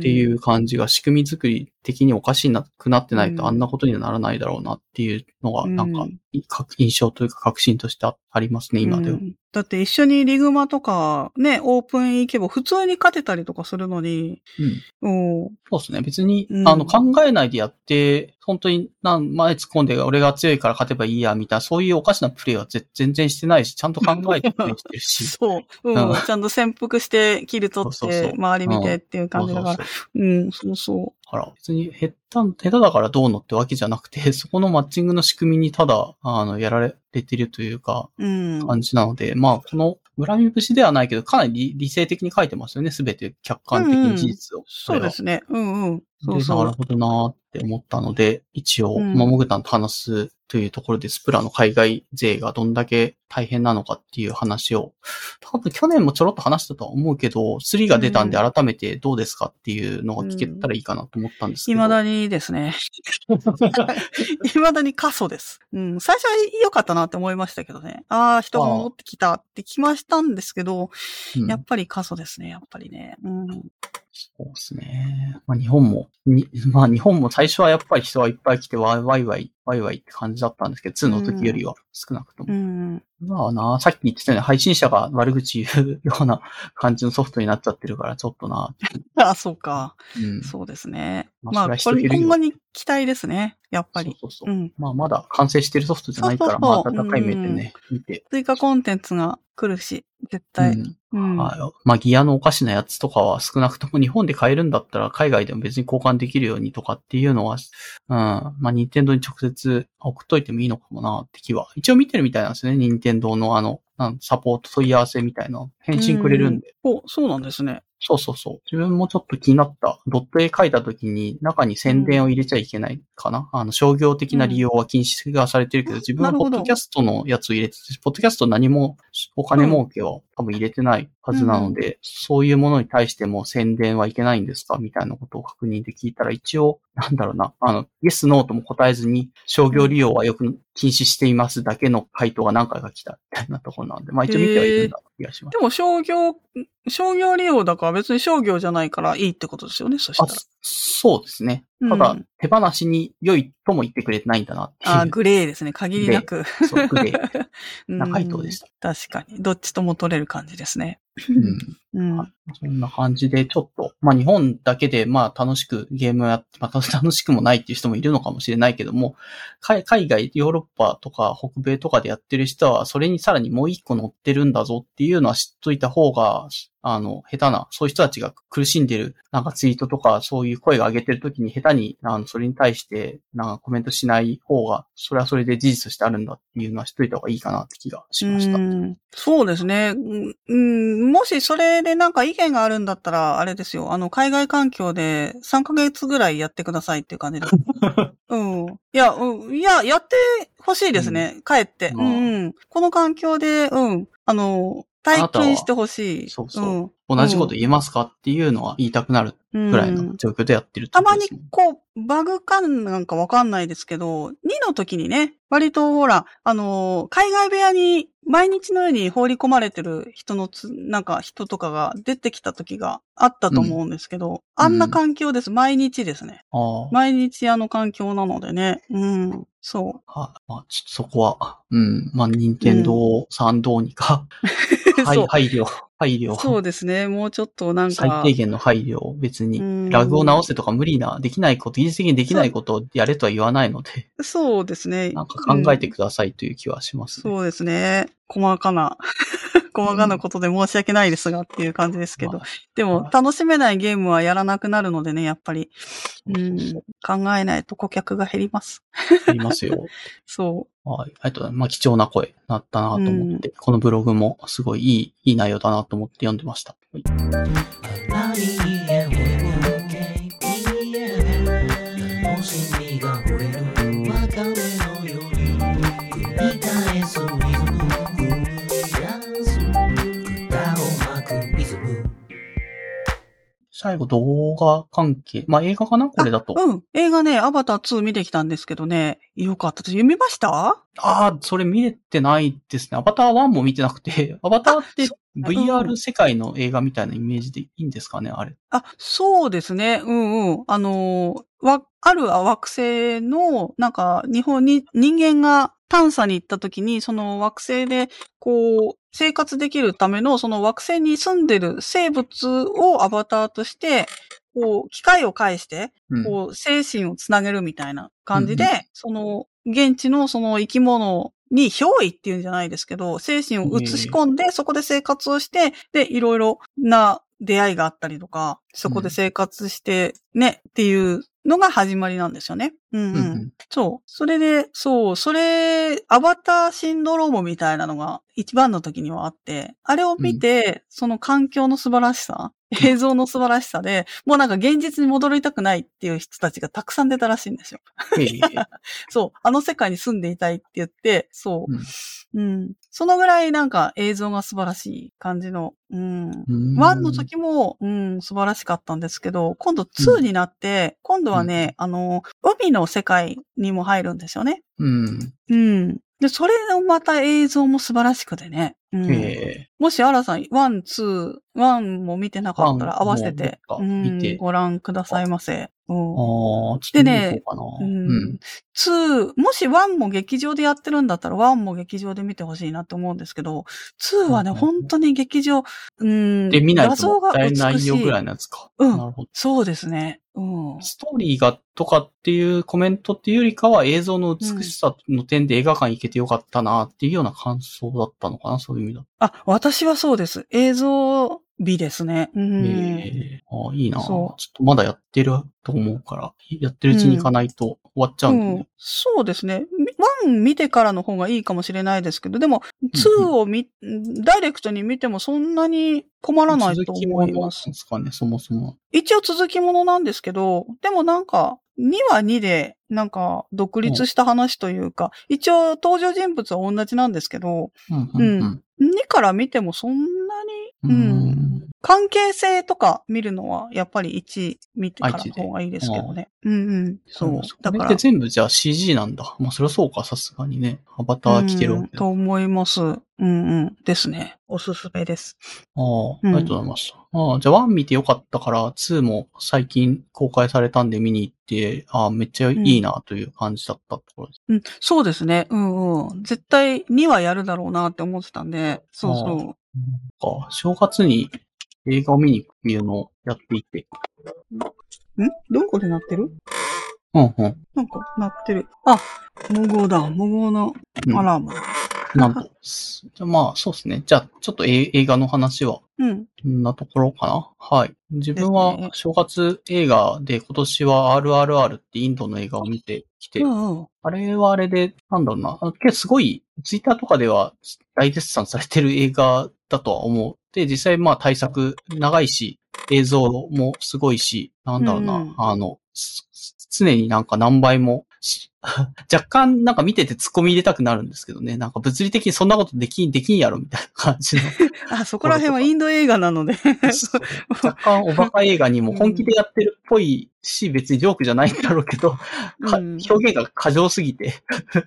っていう感じが仕組み作り的におかしいなくなってないとうん。あんなことにはならないだろうなっていうのがなんか印象というか確信としてあありますね、今では。うん。だって一緒にリグマとかね、オープン行けば普通に勝てたりとかするのに、うん。うんそうですね。別に、うん。あの、考えないでやって、本当に何、前突っ込んで、俺が強いから勝てばいいや、みたいな、そういうおかしなプレイはぜ全然してないし、ちゃんと考えてプレイしてるし。そう、うん。うん。ちゃんと潜伏して、キル取って周り見てっていう感じだからそう、そううん、そうそだから、別に下手、下手だからどうのってわけじゃなくて、そこのマッチングの仕組みにただ、あの、やられてるというか、う。うん。感じなので、まあ、この、恨み節ではないけど、かなり理理性的に書いてますよね、すべて客観的に事実を。そうですね。うんうん。そうでそう。なるほどなーって思ったので、一応、うんまあモグタンと話すというところで、スプラの海外勢がどんだけ大変なのかっていう話を、多分去年もちょろっと話したとは思うけど、3が出たんで改めてどうですかっていうのが聞けたらいいかなと思ったんですけど。未だにですね。未だに過疎です。うん。最初は良かったなって思いましたけどね。ああ、人が戻ってきたってきましたんですけど、うんやっぱり過疎ですね、やっぱりね。うん。そうですね。まあ日本も、にまあ日本も最初はやっぱり人がいっぱい来てワイワイワイ、ワイワイって感じだったんですけど、2の時よりは少なくとも。うん。まあな、さっき言ってたように配信者が悪口言うような 感じのソフトになっちゃってるから、ちょっとな、あ、そうか。うん。そうですね。まあまあ、これ今後に期待ですね。やっぱり。そうそうそうう。ん。まあまだ完成してるソフトじゃないから、そうそうそうまあ温かい目でね、見て。追加コンテンツが来るし、絶う対。ん。うん。はい。まあギアのおかしなやつとかは少なくとも日本で買えるんだったら海外でも別に交換できるようにとかっていうのは、うん。まあ任天堂に直接送っといてもいいのかもなって気は。一応見てるみたいなんですね。任天堂のあの、サポート問い合わせみたいな返信くれるんで。お、そうなんですね。そうそうそう。自分もちょっと気になった。ドット絵描いた時に中に宣伝を入れちゃいけないかな。あの、商業的な利用は禁止がされてるけど、自分はポッドキャストのやつを入れてて、ポッドキャスト何もお金儲けは多分入れてないはずなので、そういうものに対しても宣伝はいけないんですか？みたいなことを確認で聞いたら、一応、なんだろうな、あの、イエス、ノーとも答えずに、商業利用はよく禁止していますだけの回答が何回か来たみたいなところなんで、まあ一応見てはいるんだ気がします。でも商業、商業利用だから別に商業じゃないからいいってことですよね、そしたあら。そうですね。うんただ、手放しに良いとも言ってくれてないんだなっていう。あ、グレーですね。限りなく。そう、グレーうんな回答でした。確かに。どっちとも取れる感じですね。うん。うん。そんな感じで、ちょっと、まあ日本だけで、まあ楽しくゲームをやって、まあ 楽しくもないっていう人もいるのかもしれないけども、海海外、ヨーロッパとか北米とかでやってる人は、それにさらにもう一個乗ってるんだぞっていうのは知っといた方が、あの、下手な、そういう人たちが苦しんでる、なんかツイートとか、そういう声が上げてるときに下手に、あの、それに対して、なんかコメントしない方が、それはそれで事実としてあるんだっていうのは知っといた方がいいかなって気がしました。うんそうですね。うんうん、もしそれでなんか意見があるんだったら、あれですよ。あの、海外環境で3ヶ月ぐらいやってくださいっていう感じです。うん。いや、うん、いや、やってほしいですね。帰って。ううんん、うん。この環境で、うん。あの、体験してほしい。そうそう同じこと言えますかっていうのは言いたくなるうんぐらいの状況でやってるってたまにことですもんこう、バグ感なんかわかんないですけど、2の時にね、割とほら、あのー海外部屋に毎日のように放り込まれてる人のつ、なんか人とかが出てきた時があったと思うんですけど、あんな環境です。毎日ですね。毎日あの環境なのでね。うん。そはまあ、ちょっとそこは、うん、まあ、任天堂さんどうにか、う。はいそう。配慮、配慮、そうですね。もうちょっとなんか。最低限の配慮を別に、うんラグを直せとか無理な、できないこと、技術的にできないことをやれとは言わないので、そうですね。なんか考えてくださいという気はしますね。そうですね。細かな、細かなことで申し訳ないですがっていう感じですけど。まあでも、楽しめないゲームはやらなくなるのでね、やっぱり。うん、考えないと顧客が減ります。ありますよ。そはい。あとまあ、貴重な声になったなと思って、このブログもすごいいい、いい内容だなと思って読んでました。はい最後、動画関係。まあ、映画かな？これだと。う。うん。映画ね、アバター2見てきたんですけどね、よかったです。読みました？ああ、それ見れてないですね。アバター1も見てなくて、アバターってう VR 世界の映画みたいなイメージでいいんですかね、あれ。あ、そうですね。うんうん。あのー、わ、ある惑星の、なんか、日本に、人間が探査に行った時に、その惑星で、こう、生活できるための、その惑星に住んでる生物をアバターとして、こう、機械を介して、うん。こう、精神をつなげるみたいな感じで、うんその、現地のその生き物に憑依っていうんじゃないですけど、精神を移し込んで、そこで生活をして、で、いろいろな出会いがあったりとか、そこで生活してね、っていうのが始まりなんですよね。うん、うん、うんうん。そう。それで、そう、それ、アバターシンドロームみたいなのが一番の時にはあって、あれを見て、その環境の素晴らしさ、映像の素晴らしさで、もうなんか現実に戻りたくないっていう人たちがたくさん出たらしいんですよ。ええ そう。あの世界に住んでいたいって言って、そう。うんうん。そのぐらいなんか映像が素晴らしい感じの、うん。うん1の時も、うん、素晴らしかったんですけど、今度2になって、今度はね、あの、海の世界にも入るんですよね。うん。うん。で、それのまた映像も素晴らしくてね。うん、ええもし、アラさん、 one、two、one も見てなかったら one 合わせて、もうんご覧くださいませ。うんでねうんん。2、もし1も劇場でやってるんだったら1も劇場で見てほしいなと思うんですけど、2はね、うん本当に劇場、うん、で、見ないと画像がもったいないよ美しぐらいのやつか。うん。そうですね。うん。ストーリーがとかっていうコメントっていうよりかは映像の美しさの点で映画館行けてよかったなっていうような感想だったのかな、そういう意味だと。あ、私はそうです。映像美ですね。うん。ええああいいな。ちょそっとまだやってると思うから、やってるうちに行かないと終わっちゃうんでね。うん、そうですね。1見てからの方がいいかもしれないですけど、でも、2を見、ダイレクトに見てもそんなに困らないと思います。ですかね、そもそも。一応続きものなんですけど、でもなんか、2は2で、なんか、独立した話というか、一応登場人物は同じなんですけど、うんうんうん。2から見てもそんなに、ううん、ん関係性とか見るのは、やっぱり1見てからの方がいいですけどね。うんうん。そう。だからだから。。全部じゃあ CG なんだ。まあ、そりゃそうか、さすがにね。アバター来てるわうん。と思います。うんうん。ですね。おすすめです。ああ、あうんりがとうございました。ああ、じゃあ1見てよかったから、2も最近公開されたんで見に行って、ああ、めっちゃいいなという感じだったところです。うん、そうですね。うんうん。絶対2はやるだろうなって思ってたんで、そうそなんか正月に映画を見に行くっていうのをやっていて。う。んどこでなってる？うんうん。なんか鳴ってる。あ、無号だ。無号のうんアラーム。なんと。じゃあまあ、そうですね。じゃあ、ちょっとえ映画の話はうん。こんなところかな？はい。自分は正月映画で今年は RRR ってインドの映画を見てきて、うんうん。あれはあれで、なんだろうな。結構すごい、ツイッターとかでは大絶賛されてる映画だとは思う。で、実際まあ対策長いし、映像もすごいし、なんだろうな。うんあの、す常になんか何倍もし、若干なんか見てて突っ込み入れたくなるんですけどね。なんか物理的にそんなことできん、できんやろみたいな感じの。あ、そこら辺はインド映画なので。若干おバカ映画にも本気でやってるっぽいし、別にジョークじゃないんだろうけど、かうん表現が過剰すぎて、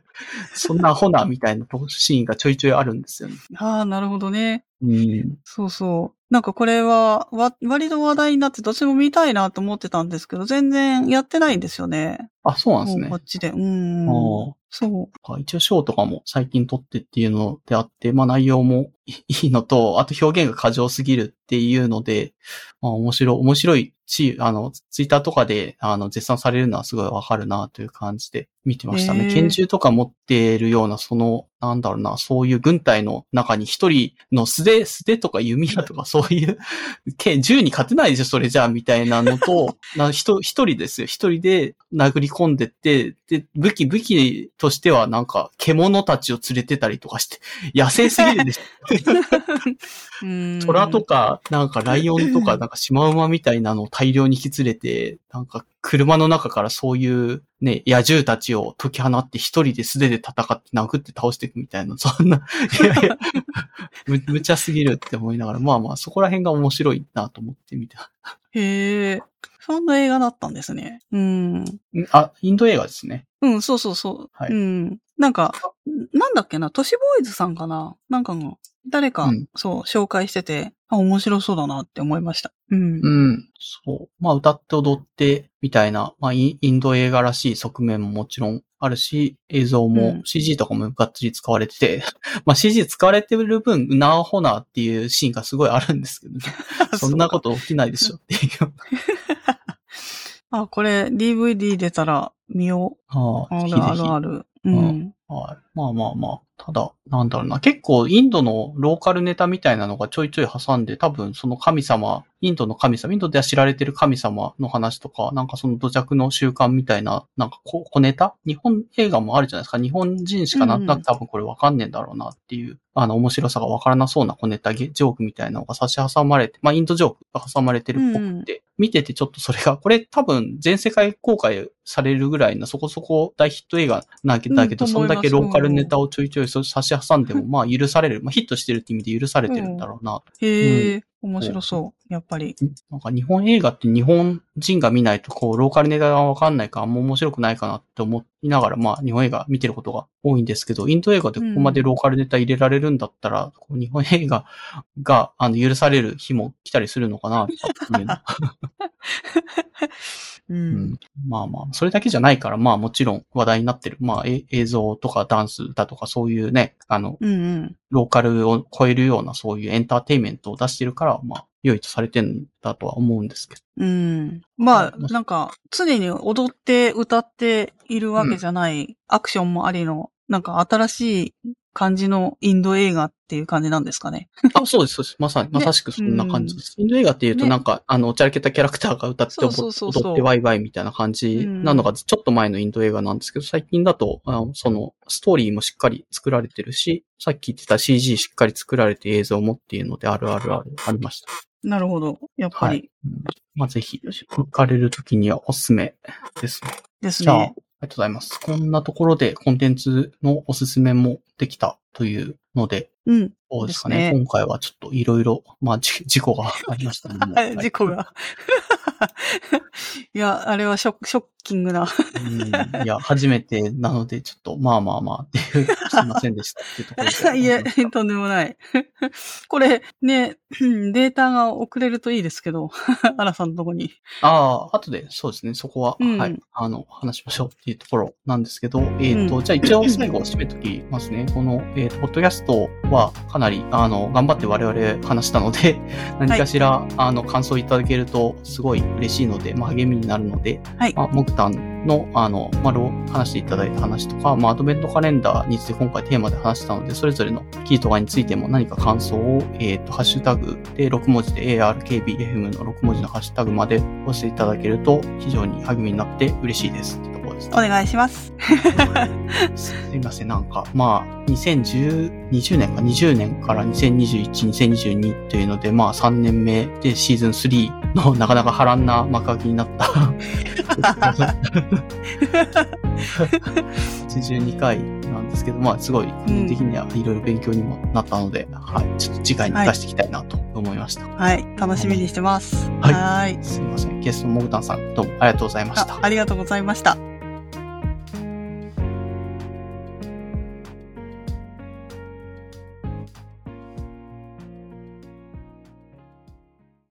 そんなアホなみたいなシーンがちょいちょいあるんですよね。ああ、なるほどね。うん。そうそう。なんかこれは、わ、割と話題になってどっちも見たいなと思ってたんですけど、全然やってないんですよね。あ、そうなんですねこ。っちで。うん。あそう。あ一応賞とかも最近撮ってっていうのであって、まあ内容も いいのと、あと表現が過剰すぎるっていうので、まあ面白い、面白いし、あの、ツイッターとかで、あの、絶賛されるのはすごいわかるなという感じで見てましたね。拳銃とか持ってるような、その、なんだろうな、そういう軍隊の中に一人の素手、素手とか弓矢とかそういう、剣銃に勝てないでしょ、それじゃあ、みたいなの と、一人ですよ。一人で殴り込んでって、で、武器、武器としてはなんか、獣たちを連れてたりとかして、野生すぎるでしょ。うん。虎とか、なんかライオンとか、なんかシマウマみたいなのを大量に引き連れて、なんか車の中からそういうね、野獣たちを解き放って一人で素手で戦って殴って倒していくみたいな、そんな、いやいや、む、無茶すぎるって思いながら、まあまあそこら辺が面白いなと思って見て。へえ。そんな映画だったんですね。うん。んあ、インド映画ですね。うん、そうそうそう。はいうん。なんか、なんだっけな、都市ボーイズさんかな？なんかの、誰か、うんそう、紹介してて、あ、面白そうだなって思いました。うん。うん。そう。まあ歌って踊ってみたいな、まあイインド映画らしい側面ももちろんあるし、映像うもん CG とかもがっつり使われてて、まあ CG 使われてる分、なあほなっていうシーンがすごいあるんですけどね。そんなこと起きないでしょっていう。あ、これ DVD 出たら見よあう。ああ、るあるある。うん。はい。まあまあまあ。ただ、なんだろうな。結構インドのローカルネタみたいなのがちょいちょい挟んで、多分その神様、インドの神様、インドでは知られてる神様の話とか、なんかその土着の習慣みたいな、なんか小小ネタ？日本映画もあるじゃないですか。日本人しかなんとなく多分これわかんねえんだろうなっていう、あの面白さがわからなそうな小ネタ、ジョークみたいなのが差し挟まれて、まあインドジョークが挟まれてるっぽくて、見ててちょっとそれが、これ多分全世界公開されるぐらいのそこそこ大ヒット映画なわけだけど、うんそんだけローカルネタをちょいちょい差し挟んでも、まあ許される、まあヒットしてるって意味で許されてるんだろうな。へえ、面白そう。やっぱり。なんか日本映画って日本人が見ないとこう、ローカルネタがわかんないからあんま面白くないかなって思いながら、まあ日本映画見てることが多いんですけど、インド映画でここまでローカルネタ入れられるんだったら、こう日本映画があの許される日も来たりするのかな、っていうの う。うんん、まあまあ、それだけじゃないから、まあもちろん話題になってる。まあえ映像とかダンス、歌とかそういうね、あの、うんうん。ローカルを超えるようなそういうエンターテインメントを出してるから、まあ、良いとされてんだとは思うんですけど。うん。まあ、はいなんか、常に踊って歌っているわけじゃない、アクションもありの、なんか新しい感じのインド映画っっていう感じなんですかね。あ、そうです、そうです。まさに、まさしくそんな感じです。インド映画っていうとねなんか、あの、おちゃらけたキャラクターが歌って踊ってワイワイみたいな感じなのが、ちょっと前のインド映画なんですけど、最近だと、あのその、ストーリーもしっかり作られてるし、さっき言ってた CG しっかり作られて映像もっていうので、あるあるある、ありました。なるほど。やっぱり、はい。うんまあ、ぜひ、行かれるときにはおすすめですね。ですじゃあ、あり。がとうございます。こんなところでコンテンツのおすすめもできたというので、うん。そうですかね。ね今回はちょっといろいろ、まあ、じ 事故がありましたね。事故が。いや、あれはショッキングな。うんいや、初めてなので、ちょっと、まあまあまあっていう、すいませんでしたっていうところで。いえ、とんでもない。これ、ね、うんデータが送れるといいですけど、アラさんのとこに。ああ、後で、そうですね、そこは、うんはい、あの、話しましょうっていうところなんですけど、えっ、と、うんじゃあ一応最後締めときますね。この、えっ、と、ポッドキャストはかなり、あの、頑張って我々話したので、何かしら、あの、感想いただけると、すごい嬉しいので、まあ、励みになるので、はい。まあ、モグタンの、あの、まあ、ろう話していただいた話とか、まあ、アドベントカレンダーについて今回テーマで話したので、それぞれの記事とかについても何か感想を、えっ、と、ハッシュタグで6文字で ARKBFM の6文字のハッシュタグまで押していただけると非常に励みになって嬉しいですお。願いします。すいません、なんか、まあ、2010、20年か、20年から2021、2022というので、まあ、3年目でシーズン3のなかなか波乱な幕開けになった。82回なんですけど、まあ、すごい、個人的にはいろいろ勉強にもなったので、はい、ちょっと次回に出していきたいなと思いました。はい。楽しみにしてます。はいはーい。すいません、ゲストのモグタンさん、どうもありがとうございましたあ。ありがとうございました。